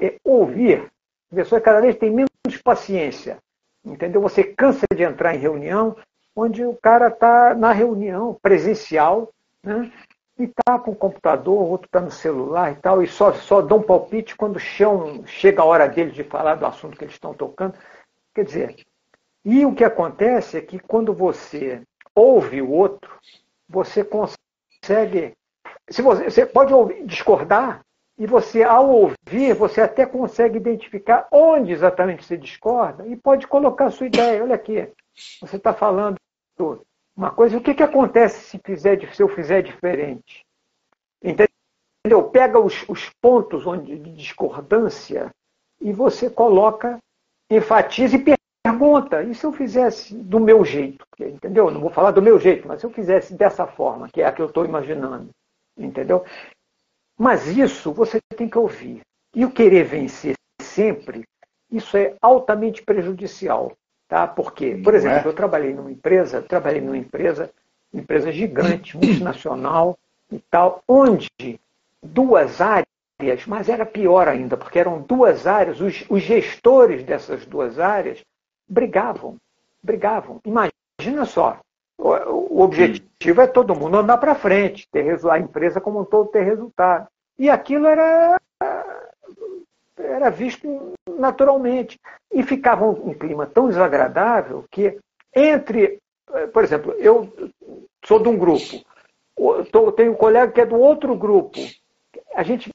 é ouvir. A pessoa cada vez tem menos paciência. Entendeu? Você cansa de entrar em reunião onde o cara está na reunião presencial, né? E está com o computador, outro está no celular e tal, e só, só dão palpite quando chão, chega a hora deles de falar do assunto que eles estão tocando. Quer dizer, e o que acontece é que quando você ouve o outro, você consegue. Se você, você pode ouvir, discordar, e você, ao ouvir, você até consegue identificar onde exatamente você discorda e pode colocar a sua ideia. Olha aqui, você está falando uma coisa, o que, que acontece se, fizer, se eu fizer diferente? Entendeu? Pega os, os pontos onde, de discordância e você coloca, enfatiza e pergunta. E se eu fizesse do meu jeito? Entendeu? Não vou falar do meu jeito, mas se eu fizesse dessa forma, que é a que eu estou imaginando. Entendeu? Mas isso você tem que ouvir. E o querer vencer sempre, isso é altamente prejudicial. Tá? Porque, por exemplo, é? eu trabalhei numa empresa, trabalhei numa empresa, empresa gigante, multinacional e tal, onde duas áreas, mas era pior ainda, porque eram duas áreas, os, os gestores dessas duas áreas brigavam, brigavam. Imagina só, o, o objetivo é todo mundo andar para frente, ter a empresa como um todo ter resultado. E aquilo era era visto naturalmente. E ficava um, um clima tão desagradável que entre, eh, por exemplo, eu sou de um grupo, tenho um colega que é do outro grupo. A gente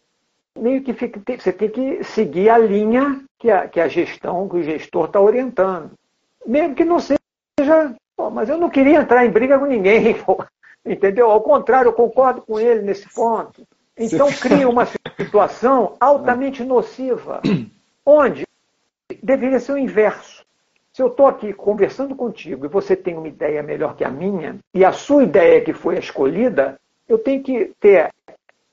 meio que fica, você tem que seguir a linha que a, que a gestão, que o gestor está orientando. Mesmo que não seja, pô, mas eu não queria entrar em briga com ninguém, pô, entendeu? Ao contrário, eu concordo com ele nesse ponto. Então cria uma situação altamente nociva, onde deveria ser o inverso. Se eu estou aqui conversando contigo e você tem uma ideia melhor que a minha, e a sua ideia que foi a escolhida, eu tenho que ter,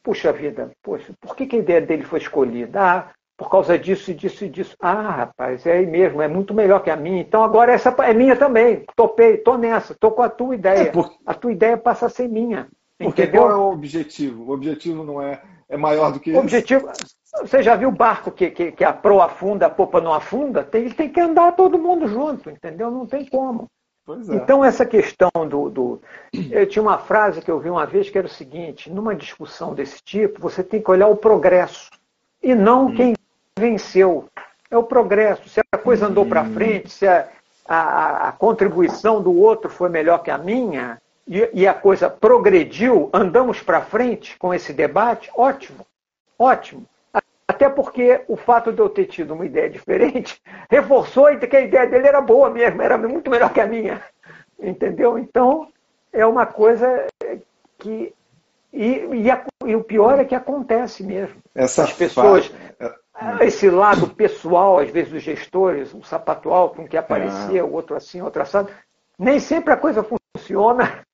puxa vida, poxa, por que, que a ideia dele foi escolhida? Ah, por causa disso e disso e disso. Ah, rapaz, é aí mesmo, é muito melhor que a minha. Então agora essa é minha também. Topei, tô nessa, tô com a tua ideia. É por... A tua ideia passa a ser minha. Porque Entendeu? qual é o objetivo? O objetivo não é, é maior do que o objetivo, você já viu o barco que, que, que a proa afunda, a popa não afunda? Tem, ele tem que andar todo mundo junto, entendeu? Não tem como. É. Então, essa questão do, do. Eu tinha uma frase que eu vi uma vez que era o seguinte: numa discussão desse tipo, você tem que olhar o progresso e não hum. quem venceu. É o progresso. Se a coisa andou para hum. frente, se a, a, a, contribuição do outro foi melhor que a minha, e, e a coisa progrediu, andamos para frente com esse debate, ótimo. Ótimo. Até porque o fato de eu ter tido uma ideia diferente reforçou que a ideia dele era boa mesmo, era muito melhor que a minha. Entendeu? Então, é uma coisa que. E, e, a, e o pior é que acontece mesmo. Essa As pessoas. Fa... Esse lado pessoal, às vezes, dos gestores, um sapato alto, um que aparecia, o outro assim, outro assado. Nem sempre a coisa funciona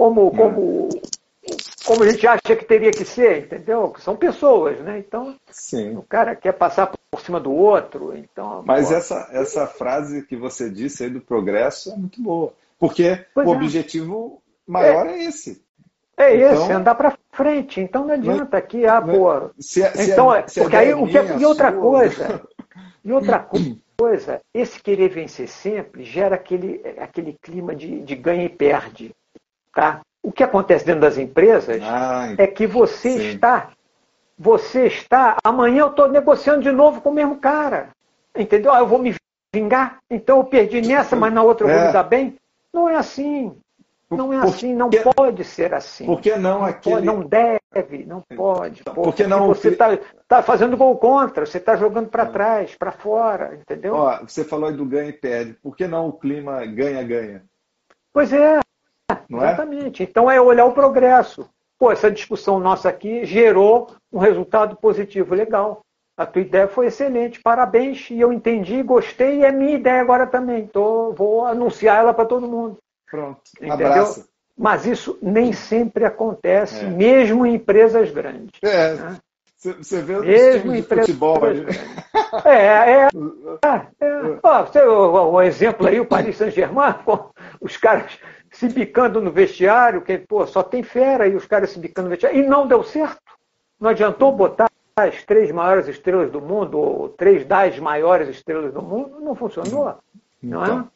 como, como como a gente acha que teria que ser, entendeu? São pessoas, né? Então, Sim. o cara quer passar por cima do outro, então... Mas essa, essa frase que você disse aí do progresso é muito boa, porque pois o é. objetivo maior é, é esse. É então, esse, andar para frente. Então não adianta aqui, ah, pô. Se, é, se então, é, porque aí o que, e outra sua... coisa, e outra coisa, esse querer vencer sempre gera aquele, aquele clima de, de ganha e perde, tá? O que acontece dentro das empresas ah, é que você sim. está, você está, amanhã eu estou negociando de novo com o mesmo cara. Entendeu? Ah, eu vou me vingar, então eu perdi nessa, mas na outra eu vou é. me dar bem. Não é assim. Não é assim, não pode ser assim. Por que não, não aquele... Pode, não deve, não pode. Então, por que não você está tá fazendo gol contra, você está jogando para é. trás, para fora, entendeu? Ó, você falou aí do ganha e perde. Por que não o clima ganha-ganha? Pois é, não é? Exatamente. É? Então é olhar o progresso. Pô, essa discussão nossa aqui gerou um resultado positivo legal. A tua ideia foi excelente, parabéns. E eu entendi, gostei, e é minha ideia agora também. Tô, vou anunciar ela para todo mundo. Pronto. Entendeu? Abraço. Mas isso nem sempre acontece, é. mesmo em empresas grandes. É. Né? Você vê mesmo em futebol ali. É, é. é, é. Ó, você, o, o, exemplo aí, o Paris Saint-Germain, os caras se bicando no vestiário, que pô, só tem fera e os caras se bicando no vestiário. E não deu certo. Não adiantou botar as três maiores estrelas do mundo, ou três das maiores estrelas do mundo, não funcionou. Não é? então,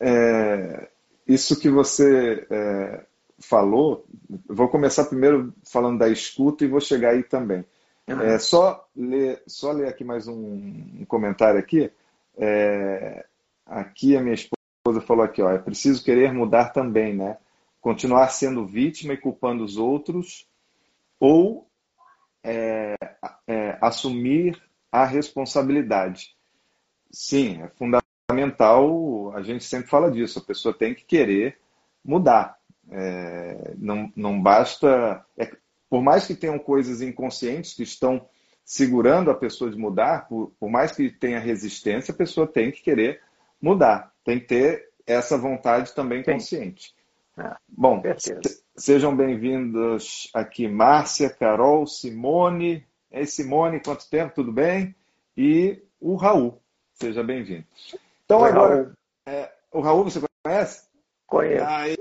é? é? Isso que você é, falou, vou começar primeiro falando da escuta e vou chegar aí também. Uhum. É, só, ler, só ler aqui mais um, um comentário aqui. É, aqui a minha esposa esposa falou aqui, ó, é preciso querer mudar também, né? Continuar sendo vítima e culpando os outros ou é, é, assumir a responsabilidade. Sim, é fundamental, a gente sempre fala disso, a pessoa tem que querer mudar. É, não, não basta. É, por mais que tenham coisas inconscientes que estão segurando a pessoa de mudar, por, por mais que tenha resistência, a pessoa tem que querer mudar tem que ter essa vontade também consciente. É, Bom, sejam bem-vindos aqui, Márcia, Carol, Simone. Ei, Simone, quanto tempo? Tudo bem? E o Raul, seja bem-vindo. Então, Oi, agora. É, o Raul você conhece? Conheço. Aí,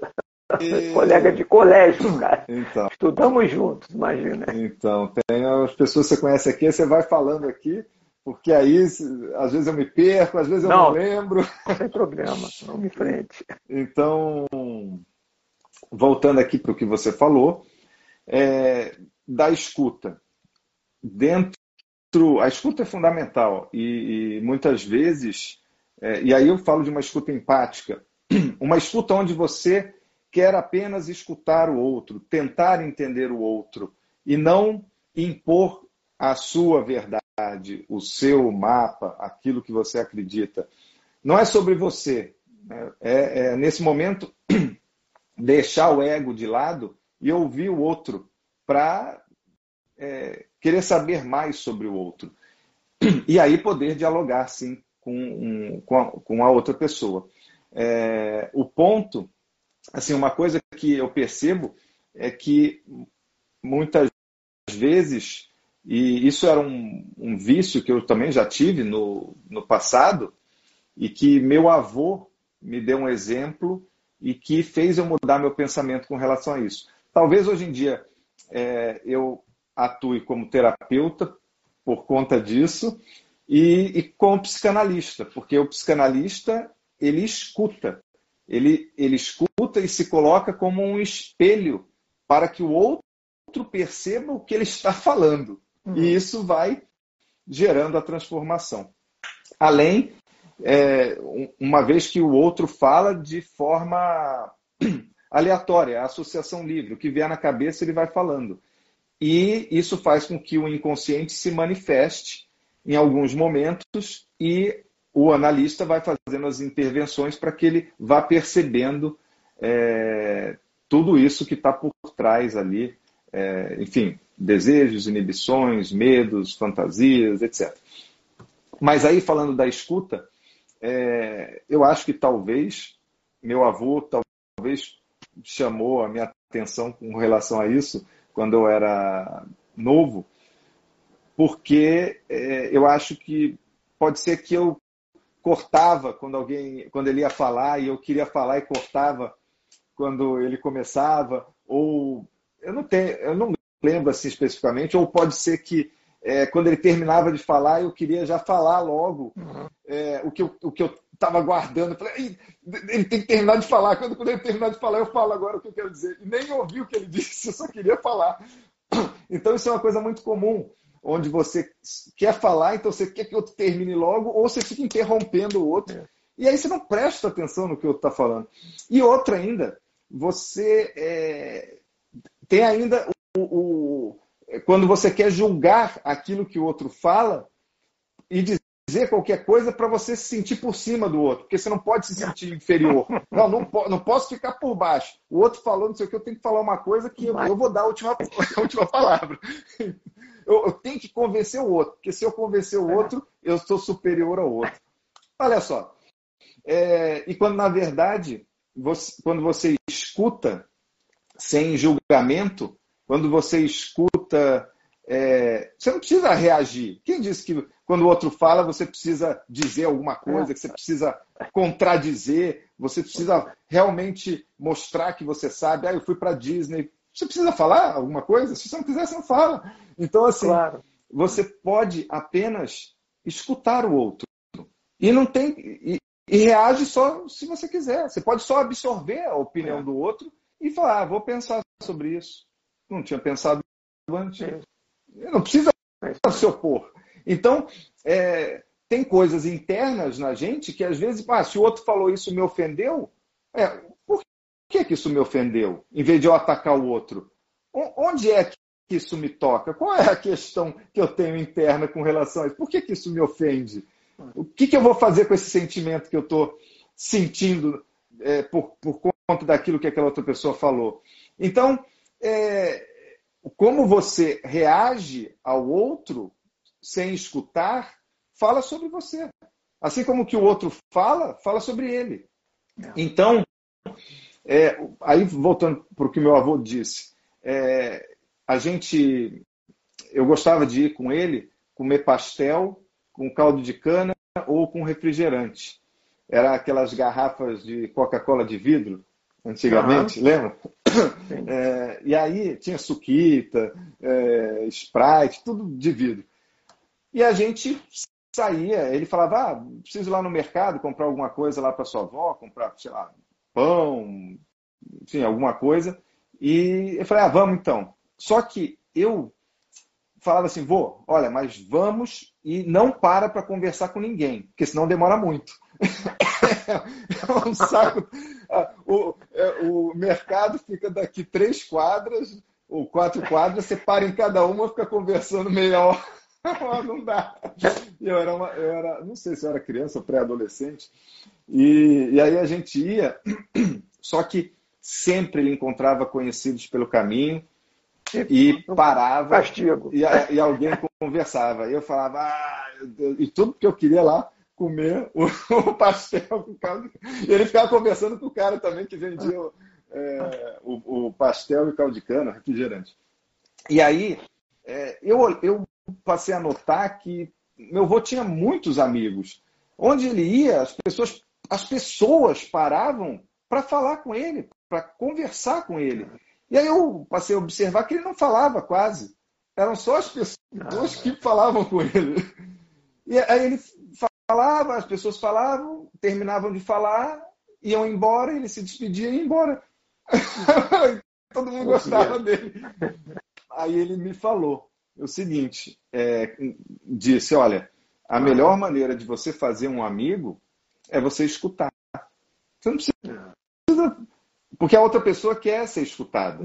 e... Colega de colégio, cara. Então, Estudamos juntos, imagina. Então, tem as pessoas que você conhece aqui, você vai falando aqui porque aí às vezes eu me perco, às vezes eu não, não lembro. Sem problema, não me frente. Então, voltando aqui para o que você falou, é, da escuta. Dentro, a escuta é fundamental e, e muitas vezes, é, e aí eu falo de uma escuta empática, uma escuta onde você quer apenas escutar o outro, tentar entender o outro e não impor a sua verdade o seu mapa, aquilo que você acredita. Não é sobre você. Né? É, é, nesse momento deixar o ego de lado e ouvir o outro para é, querer saber mais sobre o outro. E aí poder dialogar, sim, com, um, com, a, com a outra pessoa. É, o ponto, assim, uma coisa que eu percebo é que muitas vezes e isso era um, um vício que eu também já tive no, no passado e que meu avô me deu um exemplo e que fez eu mudar meu pensamento com relação a isso. Talvez hoje em dia é, eu atue como terapeuta por conta disso, e, e com o psicanalista, porque o psicanalista ele escuta, ele, ele escuta e se coloca como um espelho para que o outro perceba o que ele está falando. Uhum. E isso vai gerando a transformação. Além, é, uma vez que o outro fala de forma aleatória, a associação livre, o que vier na cabeça ele vai falando. E isso faz com que o inconsciente se manifeste em alguns momentos e o analista vai fazendo as intervenções para que ele vá percebendo é, tudo isso que está por trás ali, é, enfim, desejos, inibições, medos, fantasias, etc. Mas aí, falando da escuta, é, eu acho que talvez meu avô talvez chamou a minha atenção com relação a isso quando eu era novo, porque é, eu acho que pode ser que eu cortava quando alguém, quando ele ia falar e eu queria falar e cortava quando ele começava, ou eu não tenho, eu não lembro assim especificamente, ou pode ser que é, quando ele terminava de falar, eu queria já falar logo uhum. é, o que eu, o que eu estava guardando. Falei, ele tem que terminar de falar. Quando, quando ele terminar de falar, eu falo agora o que eu quero dizer. E nem ouvi o que ele disse, eu só queria falar. Então, isso é uma coisa muito comum, onde você quer falar, então você quer que o outro termine logo, ou você fica interrompendo o outro. É. E aí você não presta atenção no que o outro está falando. E outra ainda, você é, tem ainda o, o, quando você quer julgar aquilo que o outro fala e dizer qualquer coisa para você se sentir por cima do outro, porque você não pode se sentir inferior. Não, não, não posso ficar por baixo. O outro falou, não sei o que, eu tenho que falar uma coisa que eu, eu vou dar a última, a última palavra. Eu, eu, tenho que convencer o outro, porque se eu convencer o outro, eu sou superior ao outro. Olha só. É, e quando, na verdade, você, quando você escuta sem julgamento, quando você escuta, é, você não precisa reagir. Quem disse que quando o outro fala você precisa dizer alguma coisa, que você precisa contradizer, você precisa realmente mostrar que você sabe? Ah, eu fui para Disney. Você precisa falar alguma coisa? Se você não quiser, você não fala. Então, assim, claro. você pode apenas escutar o outro. E não tem. E, e reage só se você quiser. Você pode só absorver a opinião é. do outro e falar, ah, vou pensar sobre isso. Não tinha pensado antes. Não precisa se opor. Então, é, tem coisas internas na gente que às vezes, ah, se o outro falou isso me ofendeu, é, por que, que isso me ofendeu? Em vez de eu atacar o outro. Onde é que isso me toca? Qual é a questão que eu tenho interna com relação a isso? Por que, que isso me ofende? O que, que eu vou fazer com esse sentimento que eu estou sentindo é, por, por conta daquilo que aquela outra pessoa falou? Então, é, como você reage ao outro sem escutar, fala sobre você. Assim como que o outro fala, fala sobre ele. É. Então, é, aí voltando para o que meu avô disse, é, a gente, eu gostava de ir com ele comer pastel com caldo de cana ou com refrigerante. Era aquelas garrafas de Coca-Cola de vidro antigamente, uhum. lembra? É, e aí tinha suquita, é, Sprite, tudo de vidro. E a gente saía, ele falava, ah, preciso ir lá no mercado comprar alguma coisa lá para sua avó, comprar, sei lá, pão, enfim, alguma coisa. E eu falei, ah, vamos então. Só que eu falava assim, vô, olha, mas vamos e não para para conversar com ninguém, porque senão demora muito. é um saco. Ah, o, é, o mercado fica daqui três quadras ou quatro quadras, você para em cada uma e fica conversando meia hora. não dá. Eu era, uma, eu era, não sei se eu era criança ou pré-adolescente, e, e aí a gente ia, só que sempre ele encontrava conhecidos pelo caminho, e parava Castigo. E, e, alguém conversava. Eu falava, ah, e tudo que eu queria lá comer o, o pastel com caldo. E ele ficava conversando com o cara também que vendia é, o, o, pastel e caldo de cana, refrigerante. E aí é, eu, eu passei a notar que meu avô tinha muitos amigos. Onde ele ia, as pessoas, as pessoas paravam para falar com ele, para conversar com ele. E aí eu passei a observar que ele não falava quase. Eram só as pessoas que falavam com ele. E aí ele falava, as pessoas falavam, terminavam de falar, iam embora, ele se despedia e ia embora. Todo mundo gostava dele. Aí ele me falou o seguinte: é, disse, olha, a melhor maneira de você fazer um amigo é você escutar. Você não precisa. Porque a outra pessoa quer ser escutada.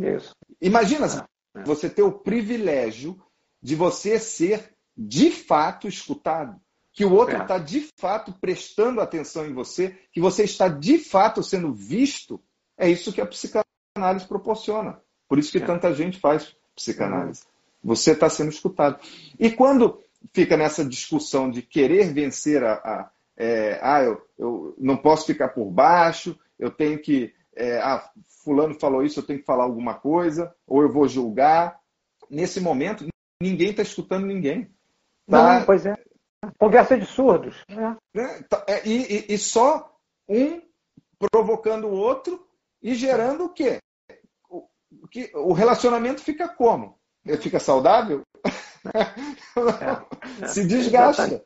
Imagina é, é. você ter o privilégio de você ser de fato escutado. Que o outro está de fato prestando atenção em você, que você está de fato sendo visto. É isso que a psicanálise proporciona. Por isso que tanta gente faz psicanálise. Você está sendo escutado. E quando fica nessa discussão de querer vencer a, a é, ah, eu, eu, não posso ficar por baixo, eu tenho que. É, ah, fulano falou isso, eu tenho que falar alguma coisa, ou eu vou julgar. Nesse momento, ninguém está escutando ninguém. Tá? Não, pois é. Conversa de surdos. É. é tá, é, e, e, e, só um provocando o outro e gerando o quê? O, que, o relacionamento fica como? Fica saudável? É, Se desgasta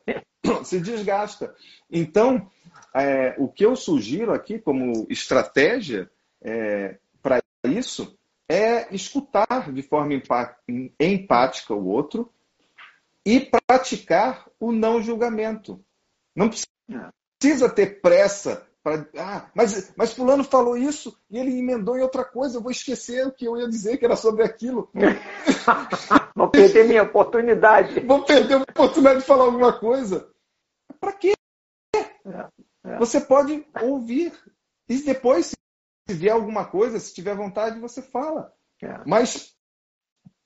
se desgasta. Então, é, o que eu sugiro aqui como estratégia é, para isso é escutar de forma empática o outro e praticar o não julgamento. Não precisa ter pressa para. Ah, mas, mas Fulano falou isso e ele emendou em outra coisa, eu vou esquecer o que eu ia dizer, que era sobre aquilo. vou perder minha oportunidade. Vou perder a oportunidade de falar alguma coisa. Para quê? É, é. Você pode ouvir. E depois, se vier alguma coisa, se tiver vontade, você fala. É. Mas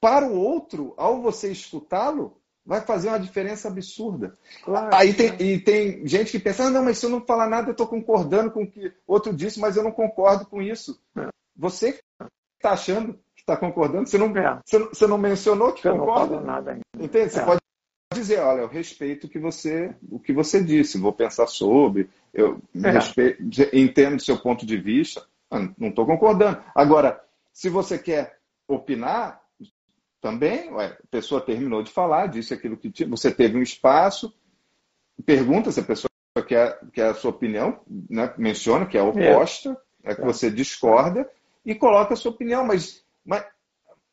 para o outro, ao você escutá-lo, vai fazer uma diferença absurda. Claro, Aí tem, e tem gente que pensa, ah, não, mas se eu não falar nada, eu estou concordando com o que outro disse, mas eu não concordo com isso. É. Você está achando que está concordando? Você não, é. você, você, não mencionou que concorda? Não nada ainda. Entende? Você é. pode dizer, olha, eu respeito o que você, o que você disse, vou pensar sobre, eu é. respeito, entendo o seu ponto de vista, ah, não estou concordando. Agora, se você quer opinar, também, ué, a pessoa terminou de falar, disse aquilo que tinha, você teve um espaço, pergunta se a pessoa quer, quer a sua opinião, né, menciona que é oposta, é, é que você discorda, e coloca a sua opinião, mas, mas,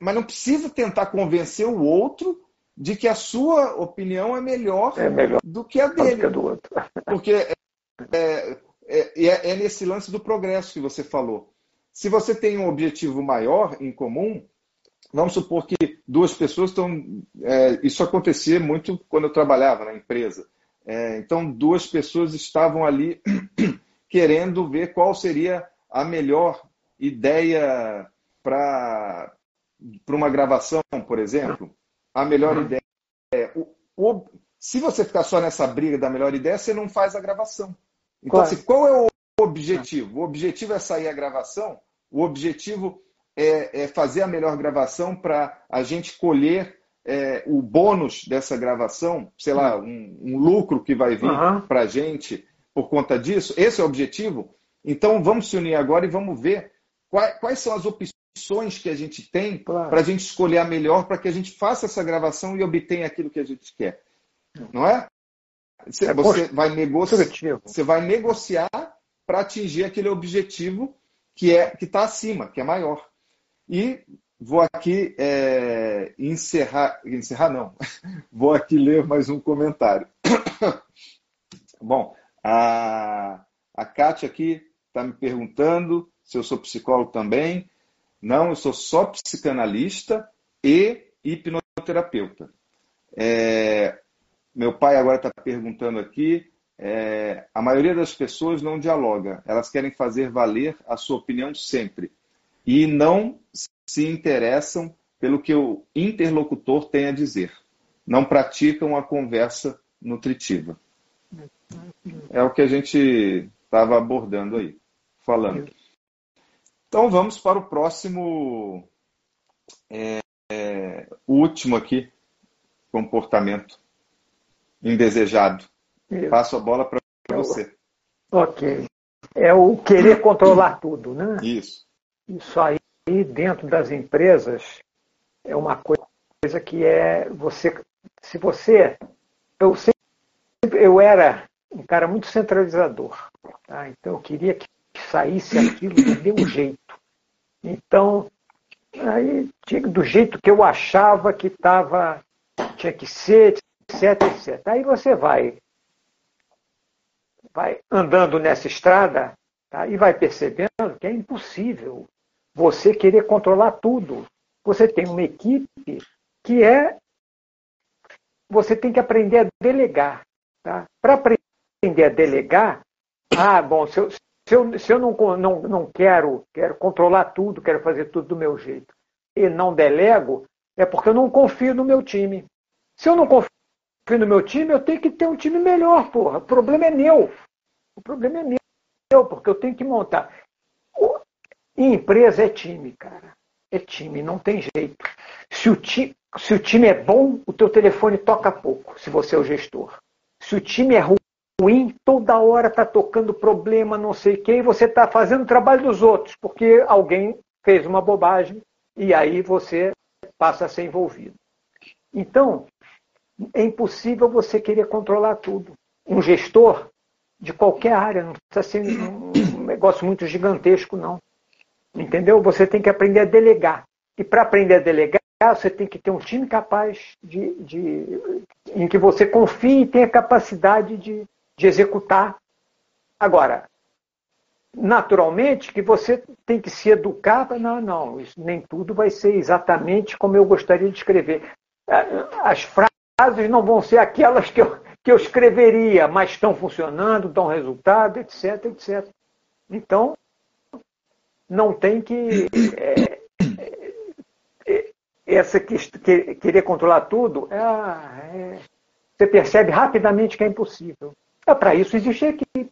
mas não precisa tentar convencer o outro de que a sua opinião é melhor, é melhor do que a dele. Que. Porque é, é, é, é, nesse lance do progresso que você falou. Se você tem um objetivo maior em comum, vamos supor que duas pessoas estão. É, isso acontecia muito quando eu trabalhava na empresa. É, então, duas pessoas estavam ali querendo ver qual seria a melhor ideia para uma gravação, por exemplo a melhor uhum. ideia. É, o, o, se você ficar só nessa briga da melhor ideia, você não faz a gravação. Então, claro. assim, qual é o objetivo? O objetivo é sair a gravação, o objetivo é, é fazer a melhor gravação para a gente colher é, o bônus dessa gravação, sei lá, um, um lucro que vai vir uhum. para a gente por conta disso. Esse é o objetivo. Então, vamos se unir agora e vamos ver quais, quais são as opções que a gente tem claro. para a gente escolher a melhor para que a gente faça essa gravação e obtenha aquilo que a gente quer. Não é? Você, é você vai, negociar, você vai negociar para atingir aquele objetivo que é que está acima, que é maior. E vou aqui é, encerrar, encerrar não, vou aqui ler mais um comentário. Bom, a, a Kátia aqui está me perguntando se eu sou psicólogo também. Não, eu sou só psicanalista e hipnoterapeuta. É, meu pai agora está perguntando aqui. É, a maioria das pessoas não dialoga, elas querem fazer valer a sua opinião sempre e não se interessam pelo que o interlocutor tem a dizer. Não praticam a conversa nutritiva. É o que a gente estava abordando aí, falando. Então vamos para o próximo, é, é, último aqui, comportamento indesejado. Isso. Passo a bola para você. Ok. É o querer controlar tudo, né? Isso. Isso aí, dentro das empresas, é uma coisa que é você, se você, eu sempre, eu era um cara muito centralizador, tá? então eu queria que saísse aquilo do meu jeito. Então, aí do jeito que eu achava que estava, tinha que ser, etc, etc. Aí você vai, vai andando nessa estrada tá? e vai percebendo que é impossível você querer controlar tudo. Você tem uma equipe que é. Você tem que aprender a delegar. Tá? Para aprender a delegar, ah, bom, se eu, se eu, se eu não, não, não quero, quero controlar tudo, quero fazer tudo do meu jeito, e não delego, é porque eu não confio no meu time. Se eu não confio no meu time, eu tenho que ter um time melhor, porra. O problema é meu. O problema é meu, porque eu tenho que montar. E empresa é time, cara. É time, não tem jeito. Se o, ti, se o time é bom, o teu telefone toca pouco, se você é o gestor. Se o time é ruim, toda hora está tocando problema, não sei o quê, e você está fazendo o trabalho dos outros, porque alguém fez uma bobagem e aí você passa a ser envolvido. Então, é impossível você querer controlar tudo. Um gestor de qualquer área, não precisa ser um negócio muito gigantesco, não. Entendeu? Você tem que aprender a delegar. E para aprender a delegar, você tem que ter um time capaz de, de em que você confie e tenha capacidade de, de executar. Agora, naturalmente que você tem que se educar não, não, isso, nem tudo vai ser exatamente como eu gostaria de escrever. As frases não vão ser aquelas que eu, que eu escreveria, mas estão funcionando, dão resultado, etc, etc. Então, não tem que. É, é, essa que, que, querer controlar tudo, é, é, você percebe rapidamente que é impossível. É, Para isso existe equipe.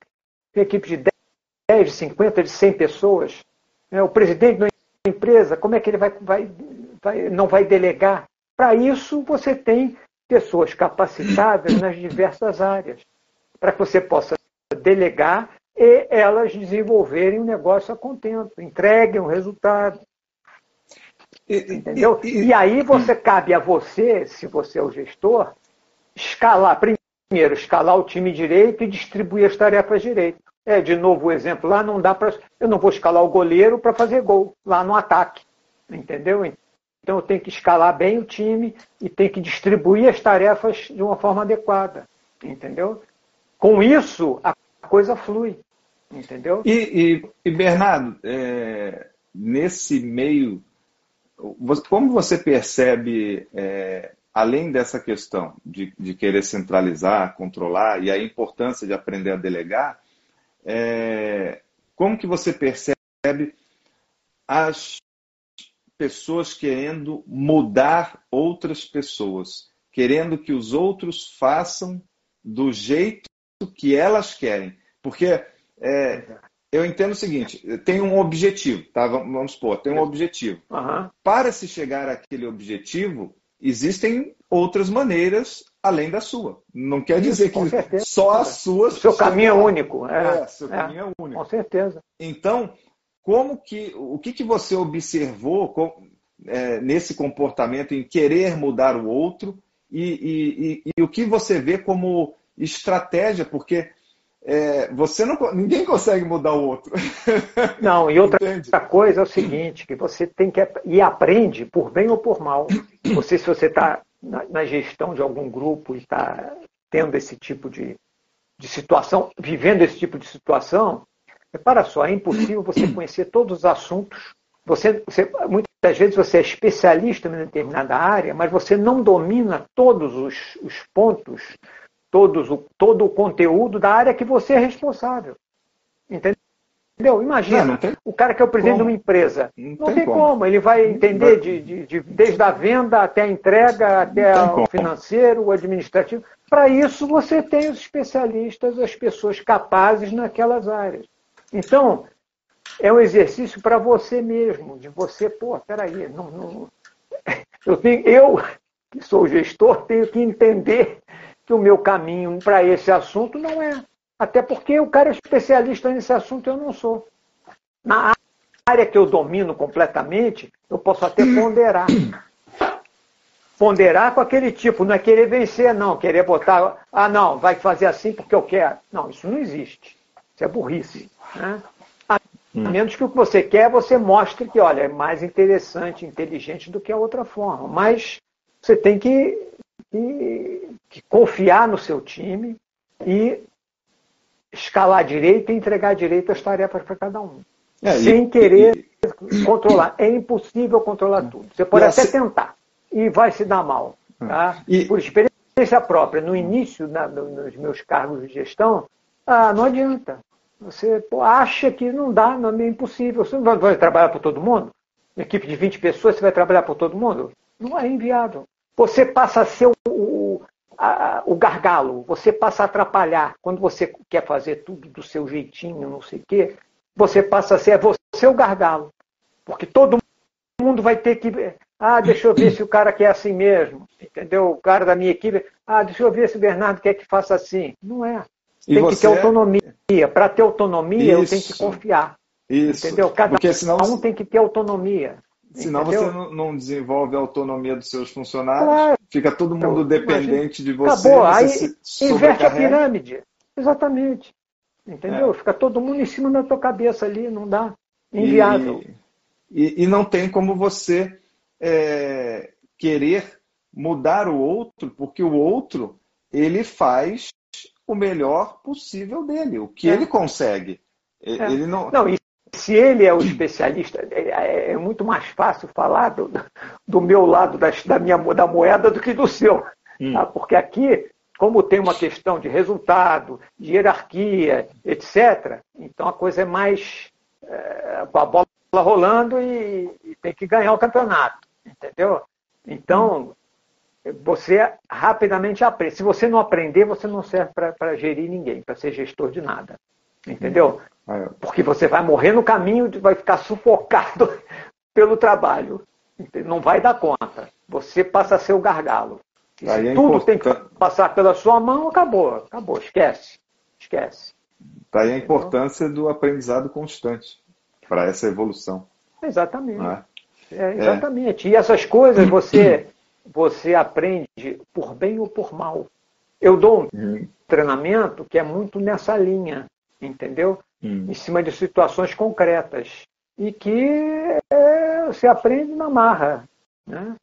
Tem equipe de 10, de 50, de 100 pessoas. É, o presidente da empresa, como é que ele vai, vai, vai não vai delegar? Para isso, você tem pessoas capacitadas nas diversas áreas, para que você possa delegar e elas desenvolverem o um negócio a contento, entreguem o um resultado. Entendeu? E, e, e, aí você cabe a você, se você é o gestor, escalar, primeiro, escalar o time direito e distribuir as tarefas direito. É, de novo o exemplo lá, não dá para. Eu não vou escalar o goleiro para fazer gol lá no ataque. Entendeu? Então eu tenho que escalar bem o time e tenho que distribuir as tarefas de uma forma adequada. Entendeu? Com isso, a coisa flui. Entendeu? E, e, e Bernardo, é, nesse meio, como você percebe, é, além dessa questão de, de, querer centralizar, controlar e a importância de aprender a delegar, é, como que você percebe as pessoas querendo mudar outras pessoas, querendo que os outros façam do jeito que elas querem? Porque é, eu entendo o seguinte: tem um objetivo, tá? Vamos supor, tem um objetivo. Uhum. Para se chegar àquele objetivo, existem outras maneiras além da sua. Não quer dizer que certeza. só a sua. O seu caminho é único. É, é seu é, caminho é único. Com certeza. Então, como que, o que, que você observou com, é, nesse comportamento em querer mudar o outro e, e, e, e o que você vê como estratégia? Porque é, você não, ninguém consegue mudar o outro. Não, e outra Entende? coisa é o seguinte, que você tem que e aprende por bem ou por mal. Você se você está na, na, gestão de algum grupo e está tendo esse tipo de, de situação, vivendo esse tipo de situação, repara só, é impossível você conhecer todos os assuntos. Você, você, muitas vezes você é especialista em determinada área, mas você não domina todos os, os pontos todos todo o conteúdo da área que você é responsável. Entendeu? Imagina, não, não o cara que é o presidente como. de uma empresa. Não, não tem, tem como. como. Ele vai entender de, de, de, desde a venda até a entrega, até o financeiro, o administrativo. Para isso, você tem os especialistas, as pessoas capazes naquelas áreas. Então, é um exercício para você mesmo, de você, pô, peraí, não, não, eu, tenho, eu, que sou gestor, tenho que entender que o meu caminho para esse assunto não é. Até porque o cara é especialista nesse assunto, eu não sou. Na área que eu domino completamente, eu posso até ponderar. ponderar com aquele tipo, não é querer vencer, não, querer botar, ah, não, vai fazer assim porque eu quero. Não, isso não existe. Isso é burrice. Né? A hum. menos que o que você quer, você mostre que, olha, é mais interessante, inteligente do que a outra forma. Mas você tem que, que, que confiar no seu time e escalar direito e entregar direito as tarefas para cada um. É, sem e, querer e, controlar. É impossível controlar tudo. Você pode até assim, tentar e vai se dar mal. Tá? E, Por experiência própria, no início, na, nos meus cargos de gestão, ah, não adianta. Você pô, acha que não dá, não é impossível. Você não vai, vai trabalhar por todo mundo? Uma equipe de 20 pessoas, você vai trabalhar por todo mundo? Não é inviável. Você passa a ser o, o, a, o gargalo, você passa a atrapalhar. Quando você quer fazer tudo do seu jeitinho, não sei o quê, você passa a ser você o gargalo. Porque todo mundo vai ter que. Ah, deixa eu ver se o cara quer assim mesmo. Entendeu? O cara da minha equipe. Ah, deixa eu ver se o Bernardo quer que faça assim. Não é. Tem você... que ter autonomia. Para ter autonomia, Isso. eu tenho que confiar. Isso. Entendeu? Cada Porque senão... um tem que ter autonomia. Senão entendeu? você não desenvolve a autonomia dos seus funcionários, claro. fica todo mundo então, dependente de você. Acabou, você aí inverte a pirâmide. Exatamente. Entendeu? É. Fica todo mundo em cima da tua cabeça ali, não dá. Inviável. E, e, e não tem como você é, querer mudar o outro, porque o outro ele faz o melhor possível dele, o que é. ele consegue. É. Ele não... não, e se ele é o especialista, é, é, é muito mais fácil falar do, do meu lado da, da, minha, da moeda do que do seu. Hum. Tá? Porque aqui como tem uma questão de resultado, de hierarquia, etc., então a coisa é mais é, com a bola rolando e, e, tem que ganhar o campeonato, entendeu? Então, você rapidamente aprende. Se você não aprender, você não serve para gerir ninguém, para ser gestor de nada, entendeu? É. Porque você vai morrer no caminho, vai ficar sufocado pelo trabalho, não vai dar conta. Você passa a ser o gargalo. Aí é tudo tem que passar pela sua mão, acabou, acabou, esquece, esquece. Daí a importância do aprendizado constante para essa evolução. Exatamente. É? É, exatamente. É. E essas coisas você, você aprende por bem ou por mal. Eu dou um hum. treinamento que é muito nessa linha, entendeu? Hum. Em cima de situações concretas. E que é, você aprende na marra. Né?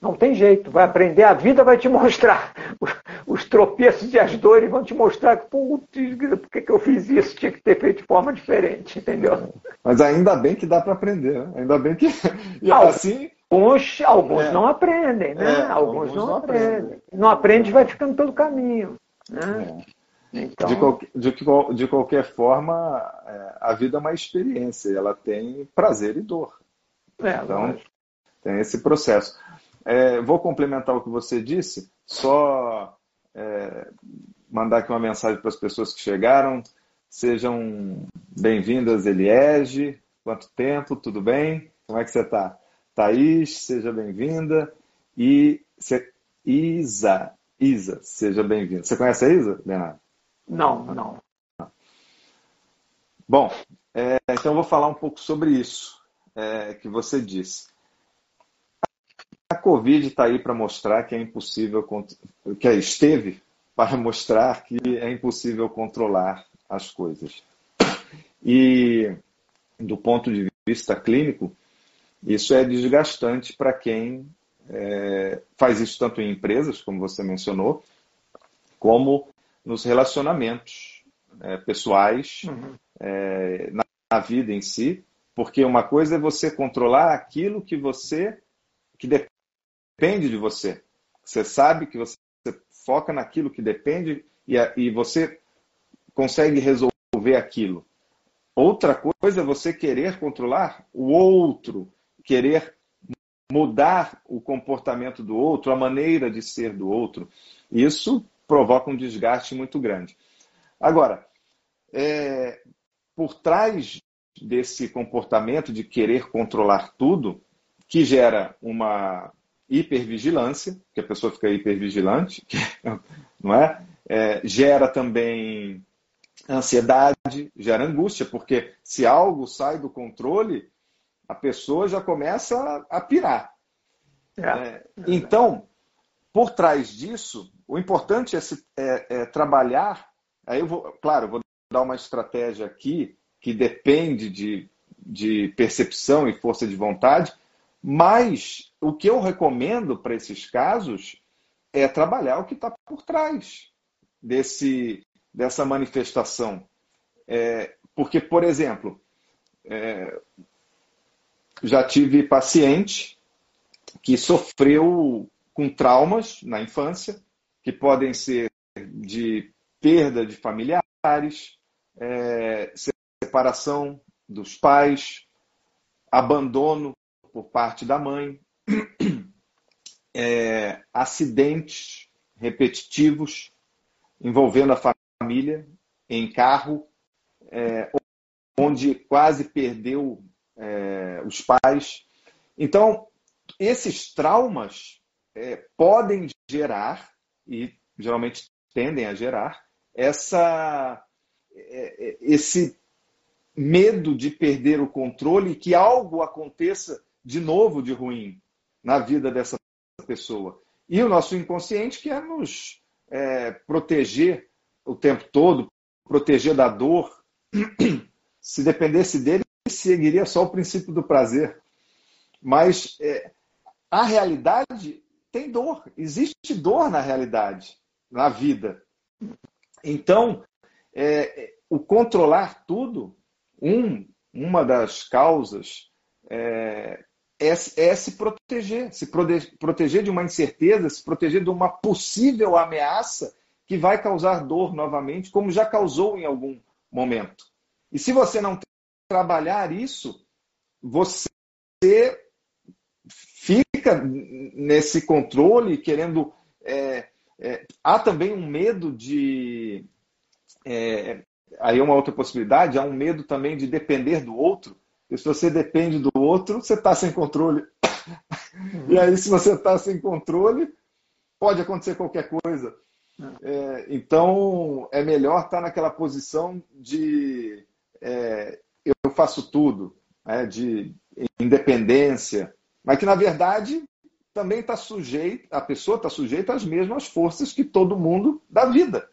Não tem jeito, vai aprender, a vida vai te mostrar. Os, os tropeços e as dores vão te mostrar que, por que, que eu fiz isso? Tinha que ter feito de forma diferente, entendeu? Mas ainda bem que dá para aprender, né? ainda bem que. E assim. Alguns, alguns é. não aprendem, né? É, alguns, alguns, não, não aprendem. aprendem. Não aprende vai ficando pelo caminho. Né? É. Então... De, qual, de, de, qualquer forma, é, a vida é uma experiência, ela tem prazer e dor. É, então, lógico. tem esse processo. É, vou complementar o que você disse, só é, mandar aqui uma mensagem para as pessoas que chegaram. Sejam bem-vindas, Eliege. Quanto tempo? Tudo bem? Como é que você está? Thaís, seja bem-vinda. E se... Isa, Isa, seja bem-vinda. Você conhece a Isa, Bernardo? Não, não. Bom, é, então eu vou falar um pouco sobre isso é, que você disse. A Covid está aí para mostrar que é impossível, que esteve para mostrar que é impossível controlar as coisas. E do ponto de vista clínico, isso é desgastante para quem é, faz isso tanto em empresas, como você mencionou, como nos relacionamentos é, pessoais, uhum. é, na, na, vida em si, porque uma coisa é você controlar aquilo que você que depende de você. Você sabe que você foca naquilo que depende e, e você consegue resolver aquilo. Outra coisa é você querer controlar o outro, querer mudar o comportamento do outro, a maneira de ser do outro. Isso provoca um desgaste muito grande. Agora, é, por trás desse comportamento de querer controlar tudo, que gera uma hipervigilância, que a pessoa fica hipervigilante, não é? é? Gera também ansiedade, gera angústia, porque se algo sai do controle, a pessoa já começa a, pirar. É. É, então, por trás disso, o importante é, se, é, é, trabalhar. Aí eu vou, claro, eu vou dar uma estratégia aqui que depende de, de percepção e força de vontade, mas o que eu recomendo para esses casos é trabalhar o que está por trás desse, dessa manifestação. É, porque, por exemplo, é, já tive paciente que sofreu com traumas na infância, que podem ser de perda de familiares, é, separação dos pais, abandono por parte da mãe, é, acidentes repetitivos envolvendo a família em carro, é, onde quase perdeu é, os pais. Então, esses traumas é, podem gerar, e geralmente tendem a gerar, essa, é, é, esse medo de perder o controle e que algo aconteça de novo de ruim na vida dessa pessoa. E o nosso inconsciente quer nos é, proteger o tempo todo, proteger da dor. Se dependesse dele, seguiria só o princípio do prazer. Mas é, a realidade tem dor, existe dor na realidade, na vida. Então, é, o controlar tudo, um, uma das causas é, é, é, se proteger, se proteger de uma incerteza, se proteger de uma possível ameaça que vai causar dor novamente, como já causou em algum momento. E se você não trabalhar isso, você fica nesse controle, querendo. É, é, há também um medo de. É, aí é uma outra possibilidade, há um medo também de depender do outro. E se você depende do outro, você está sem controle. E aí, se você está sem controle, pode acontecer qualquer coisa. É, então, é melhor estar tá naquela posição de é, eu faço tudo, né, de independência, mas que, na verdade, também está sujeito, a pessoa está sujeita às mesmas forças que todo mundo da vida.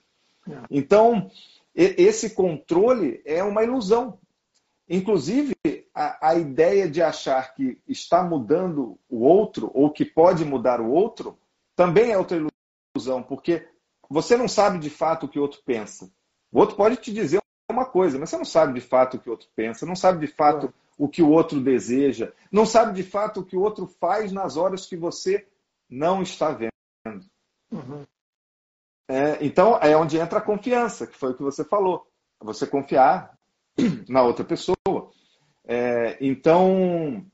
É. Então, esse controle é uma ilusão. Inclusive, a, a, ideia de achar que está mudando o outro ou que pode mudar o outro também é outra ilusão, porque você não sabe de fato o que o outro pensa. O outro pode te dizer uma coisa, mas você não sabe de fato o que o outro pensa, não sabe de fato o que o outro deseja, não sabe de fato o que o outro faz nas horas que você não está vendo. Uhum. É, então, é onde entra a confiança, que foi o que você falou. Você confiar na outra pessoa. É, então,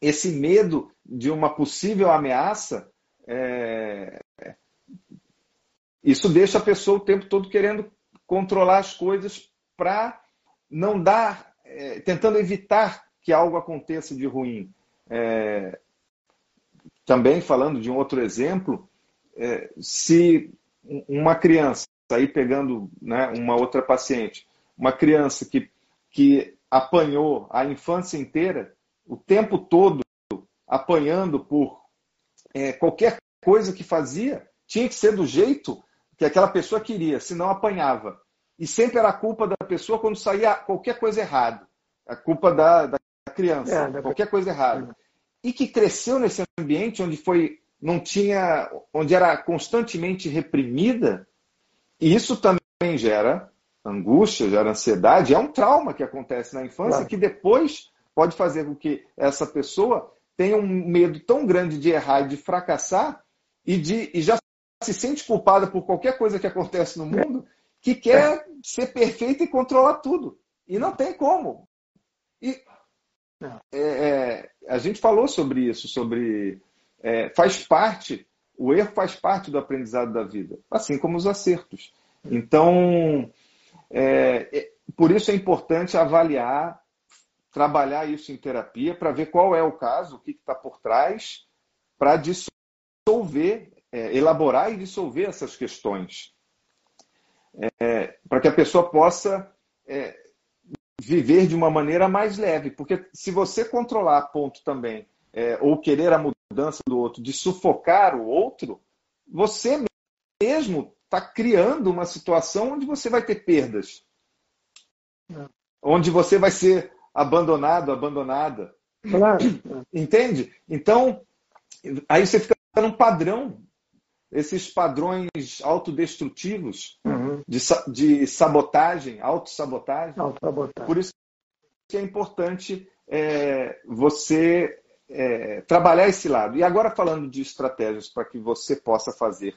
esse medo de uma possível ameaça é, isso deixa a pessoa o tempo todo querendo controlar as coisas para não dar, é, tentando evitar que algo aconteça de ruim. É, também falando de um outro exemplo, é, se uma criança, aí pegando né, uma outra paciente, uma criança que, que apanhou a infância inteira, o tempo todo apanhando por é, qualquer coisa que fazia, tinha que ser do jeito que aquela pessoa queria, senão apanhava. E sempre era a culpa da pessoa quando saía qualquer coisa errada. A culpa da, da criança, é, da... qualquer coisa errada. E que cresceu nesse ambiente onde foi não tinha, onde era constantemente reprimida, e isso também gera angústia, gera ansiedade, é um trauma que acontece na infância claro. que depois pode fazer com que essa pessoa tenha um medo tão grande de errar e de fracassar e, de, e já se sente culpada por qualquer coisa que acontece no mundo, que quer ser perfeita e controlar tudo. E não tem como. E é, é, a gente falou sobre isso, sobre é, faz parte, o erro faz parte do aprendizado da vida, assim como os acertos. Então, é, é, por isso é importante avaliar, trabalhar isso em terapia para ver qual é o caso, o que está por trás, para dissolver é, elaborar e dissolver essas questões, é, para que a pessoa possa é, viver de uma maneira mais leve. Porque se você controlar a ponto também é, ou querer a mudança do outro, de sufocar o outro, você mesmo está criando uma situação onde você vai ter perdas. É. Onde você vai ser abandonado, abandonada. Claro. Entende? Então, aí você fica num padrão. Esses padrões autodestrutivos uhum. de, de sabotagem, autossabotagem. autossabotagem. Por isso que é importante é, você é, trabalhar esse lado. E agora falando de estratégias para que você possa fazer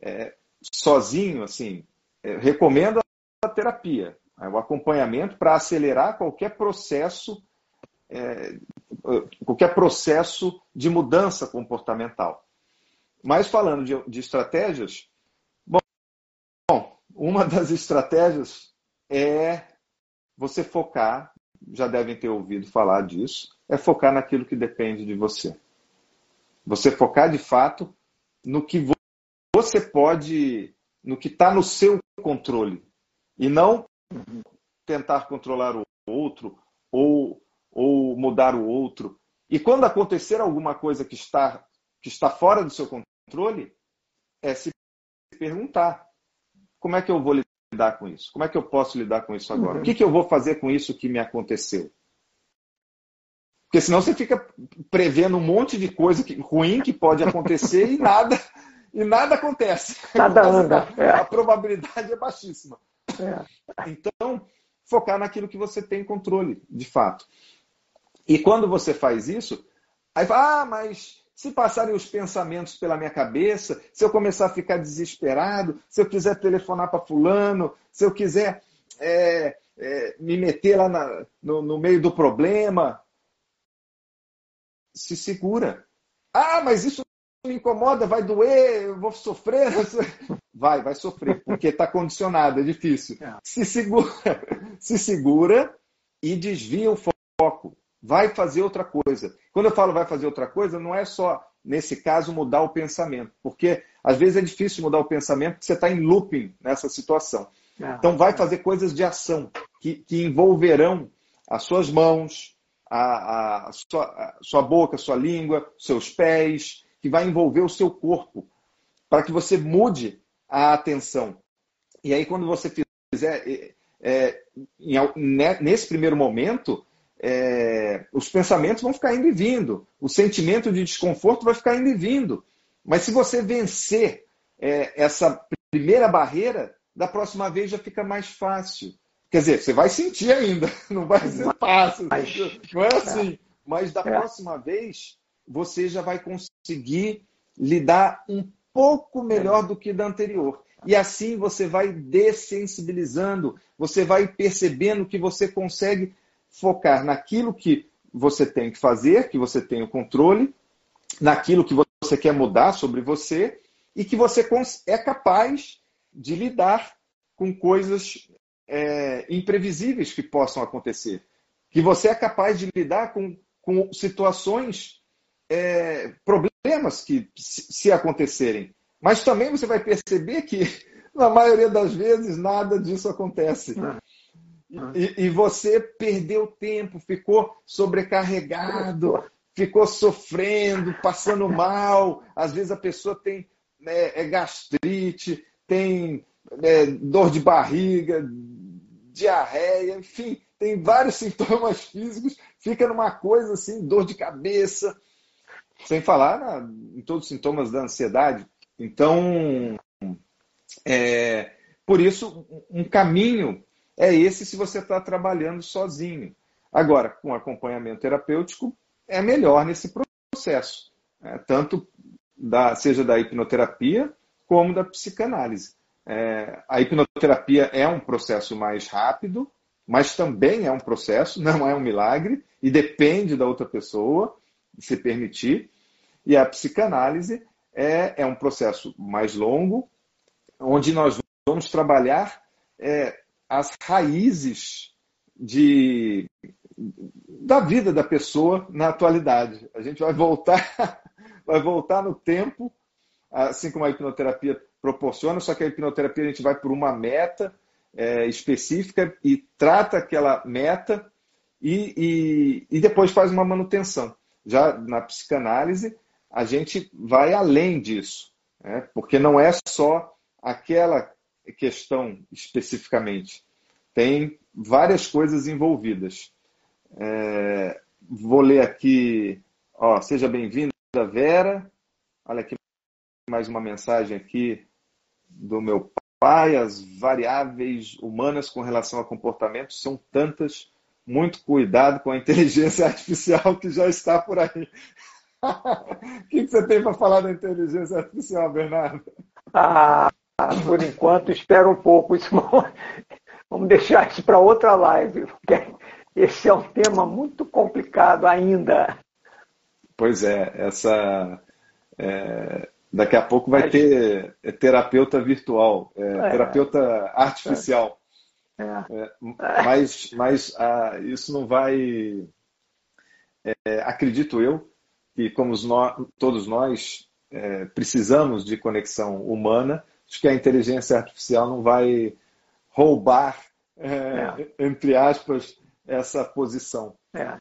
é, sozinho, assim, é, recomendo a terapia, né, o acompanhamento para acelerar qualquer processo, é, qualquer processo de mudança comportamental. Mas falando de, de estratégias, uma das estratégias é você focar, já devem ter ouvido falar disso, é focar naquilo que depende de você. Você focar de fato no que você pode, no que está no seu controle. E não tentar controlar o outro ou, ou mudar o outro. E quando acontecer alguma coisa que está, que está fora do seu controle, é se perguntar: como é que eu vou lidar com isso? Como é que eu posso lidar com isso agora? Uhum. O que, que eu vou fazer com isso que me aconteceu? Porque senão você fica prevendo um monte de coisa que, ruim que pode acontecer e nada e nada acontece. Nada anda. É. A probabilidade é baixíssima. É. Então, focar naquilo que você tem controle, de fato. E quando você faz isso, aí fala, ah, mas se passarem os pensamentos pela minha cabeça, se eu começar a ficar desesperado, se eu quiser telefonar para fulano, se eu quiser é, é, me meter lá na, no, no meio do problema, se segura. Ah, mas isso me incomoda, vai doer, eu vou sofrer. Vai, vai sofrer, porque está condicionado, é difícil. É. Se segura, se segura e desvia o foco. Vai fazer outra coisa. Quando eu falo vai fazer outra coisa, não é só, nesse caso, mudar o pensamento. Porque às vezes é difícil mudar o pensamento porque você está em looping nessa situação. É. Então vai fazer coisas de ação que, que envolverão as suas mãos, a, a, sua, a sua boca, a sua língua, seus pés, que vai envolver o seu corpo, para que você mude a atenção. E aí, quando você fizer, é, é nesse primeiro momento, é, os pensamentos vão ficar indo e vindo, o sentimento de desconforto vai ficar indo e vindo. Mas se você vencer é, essa primeira barreira, da próxima vez já fica mais fácil. Quer dizer, você vai sentir ainda, não vai ser fácil, não é assim. Mas da é. próxima vez, você já vai conseguir lidar um pouco melhor do que da anterior. E assim você vai dessensibilizando, você vai percebendo que você consegue focar naquilo que você tem que fazer, que você tem o controle, naquilo que você quer mudar sobre você e que você é capaz de lidar com coisas é, imprevisíveis que possam acontecer. Que você é capaz de lidar com, com situações é, problemas que se acontecerem. Mas também você vai perceber que, na maioria das vezes, nada disso acontece. E, e você perdeu tempo, ficou sobrecarregado, ficou sofrendo, passando mal. Às vezes a pessoa tem é, é gastrite, tem é, dor de barriga, diarreia, enfim, tem vários sintomas físicos, fica numa coisa assim, dor de cabeça, sem falar na, em todos os sintomas da ansiedade. Então, é, por isso, um caminho é esse se você está trabalhando sozinho. Agora, com acompanhamento terapêutico, é melhor nesse processo, né? tanto da, seja da hipnoterapia como da psicanálise. É, a hipnoterapia é um processo mais rápido, mas também é um processo, não é um milagre, e depende da outra pessoa se permitir. E a psicanálise é, é um processo mais longo, onde nós vamos trabalhar é, as raízes de, da vida da pessoa na atualidade. A gente vai voltar, vai voltar no tempo, assim como a hipnoterapia proporciona, só que a hipnoterapia a gente vai por uma meta é, específica e trata aquela meta e, e, e depois faz uma manutenção. já na psicanálise, a gente vai além disso, né? porque não é só aquela questão especificamente. Tem várias coisas envolvidas. É, vou ler aqui, ó, seja bem-vinda, Vera. Olha aqui mais uma mensagem aqui do meu pai. As variáveis humanas com relação a comportamento são tantas. Muito cuidado com a inteligência artificial que já está por aí. o que você tem para falar da inteligência artificial, Bernardo? Ah, por enquanto, espera um pouco. Isso, vamos deixar isso para outra live, porque esse é um tema muito complicado ainda. Pois é, essa. É, daqui a pouco vai ter é, terapeuta virtual, é, é. terapeuta artificial. É. mas mas ah, isso não vai. acredito eu que, como nós, todos nós precisamos de conexão humana, acho que a inteligência artificial não vai roubar, é, entre aspas, essa posição. É.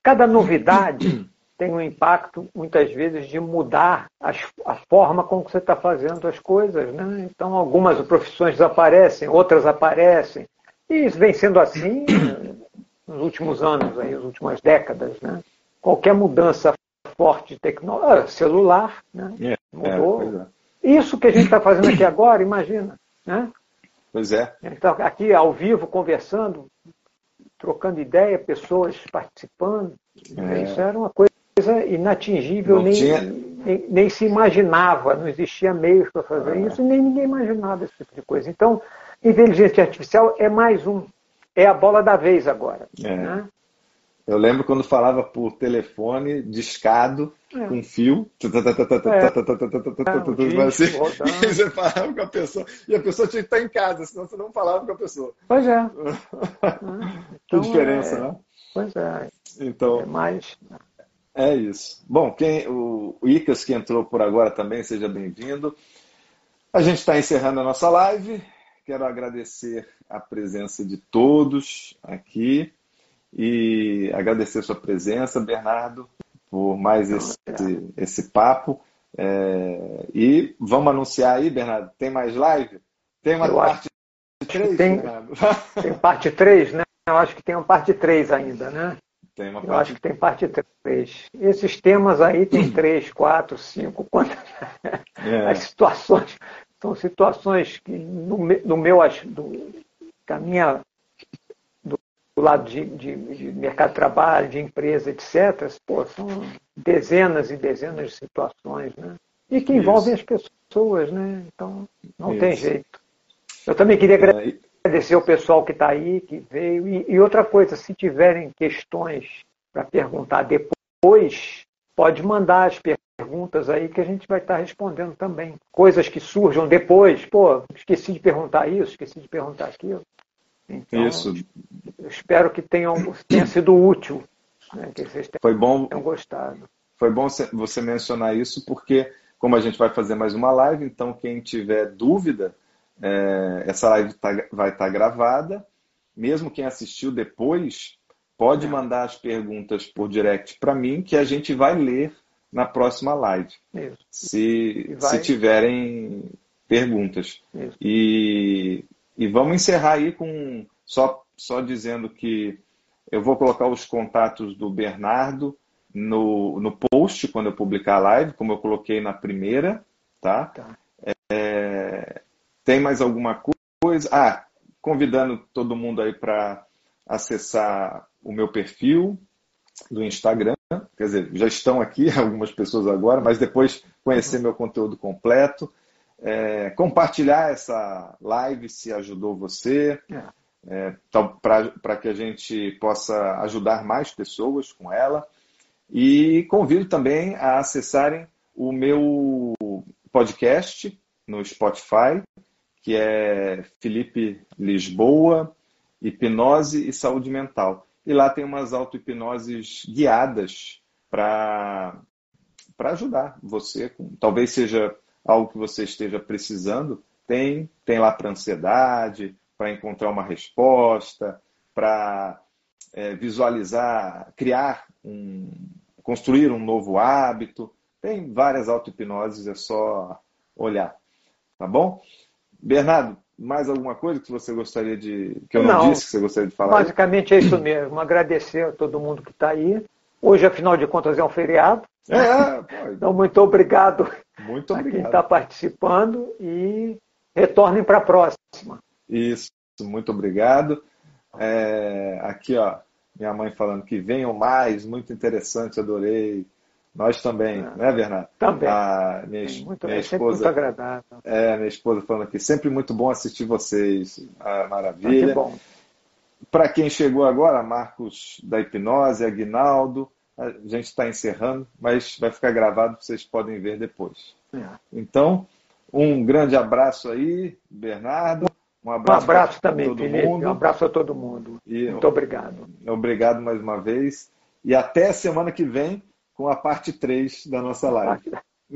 Cada novidade tem um impacto, muitas vezes, de mudar as, a forma como você está fazendo as coisas. Né? Então, algumas profissões desaparecem, outras aparecem. E isso vem sendo assim nos últimos anos, aí, nas últimas décadas. Né? Qualquer mudança forte de tecnologia, ah, celular, né? É, mudou. É, isso que a gente está fazendo aqui agora, imagina. Né? Pois é. Então, aqui ao vivo, conversando, trocando ideia, pessoas participando. É. Isso era uma coisa inatingível, nem, tinha... nem, nem, se imaginava, não existia meios para fazer é. isso, e nem ninguém imaginava esse tipo de coisa. Então, inteligência artificial é mais um, é a bola da vez agora. É. Né? Eu lembro quando falava por telefone, discado, é. com fio. E você falava com a pessoa. E a pessoa tinha que estar em casa, senão você não falava com a pessoa. Pois é. que diferença, né? Pois é. Então, é mais. É isso. Bom, quem, o, o Icas que entrou por agora também, seja bem-vindo. A gente está encerrando a nossa live. Quero agradecer a presença de todos aqui e agradecer a sua presença, Bernardo, por mais esse, esse papo. É, e vamos anunciar aí, Bernardo, tem mais live? Tem uma Eu parte 3, tem, tem parte 3, né? Eu acho que tem uma parte 3 ainda, né? Tem uma parte... Eu acho que tem parte 3. Esses temas aí tem 3, 4, 5, quantas... É. As situações são situações que no, no meu, do, da minha do lado de, de, de, mercado de trabalho, de empresa, etc., pô, são dezenas e dezenas de situações, né? E que envolvem Isso. as pessoas, né? Então, não Isso. tem jeito. Eu também queria é, agradecer ao pessoal que está aí, que veio. E, e outra coisa, se tiverem questões para perguntar depois, pode mandar as perguntas aí que a gente vai estar tá respondendo também. Coisas que surjam depois, pô, esqueci de perguntar isso, esqueci de perguntar aquilo. Então, Isso. espero que tenham, tenha sido útil, né, que vocês tenham, Foi bom, tenham gostado. Foi bom você mencionar isso, porque como a gente vai fazer mais uma live, então quem tiver dúvida, é, essa live tá, vai estar tá gravada. Mesmo quem assistiu depois, pode é. mandar as perguntas por direct para mim, que a gente vai ler na próxima live. Isso. Se, vai... se tiverem perguntas. Isso. E e vamos encerrar aí com só, só dizendo que eu vou colocar os contatos do Bernardo no, no post quando eu publicar a live, como eu coloquei na primeira, tá? tá. É, tem mais alguma coisa? Ah, convidando todo mundo aí para acessar o meu perfil do Instagram. Quer dizer, já estão aqui algumas pessoas agora, mas depois conhecer meu conteúdo completo é, compartilhar essa live se ajudou você, é, para que a gente possa ajudar mais pessoas com ela. E convido também a acessarem o meu podcast no Spotify, que é Felipe Lisboa, Hipnose e Saúde Mental. E lá tem umas auto-hipnoses guiadas para ajudar você. Talvez seja algo que você esteja precisando, tem, tem lá para ansiedade, para encontrar uma resposta, para é, visualizar, criar um, construir um novo hábito. Tem várias auto-hipnoses, é só olhar. Tá bom? Bernardo, mais alguma coisa que você gostaria de. que eu não, não disse que você gostaria de falar? Basicamente aí? é isso mesmo. Agradecer a todo mundo que está aí. Hoje, afinal de contas, é um feriado. É. Então, muito obrigado, muito obrigado. a quem está participando e retornem para a próxima. Isso, muito obrigado. É, aqui, ó, minha mãe falando que venham mais, muito interessante, adorei. Nós também, é. né, Bernardo? Também. A minha, muito, minha esposa, muito agradável. É, minha esposa falando aqui, sempre muito bom assistir vocês. Ah, maravilha. Ah, que bom. Para quem chegou agora, Marcos da Hipnose, Aguinaldo, a gente está encerrando, mas vai ficar gravado, vocês podem ver depois. É. Então, um grande abraço aí, Bernardo. Um abraço, um abraço também, Felipe. Mundo. Um abraço a todo mundo. E, Muito obrigado. Obrigado mais uma vez. E até semana que vem com a parte 3 da nossa live.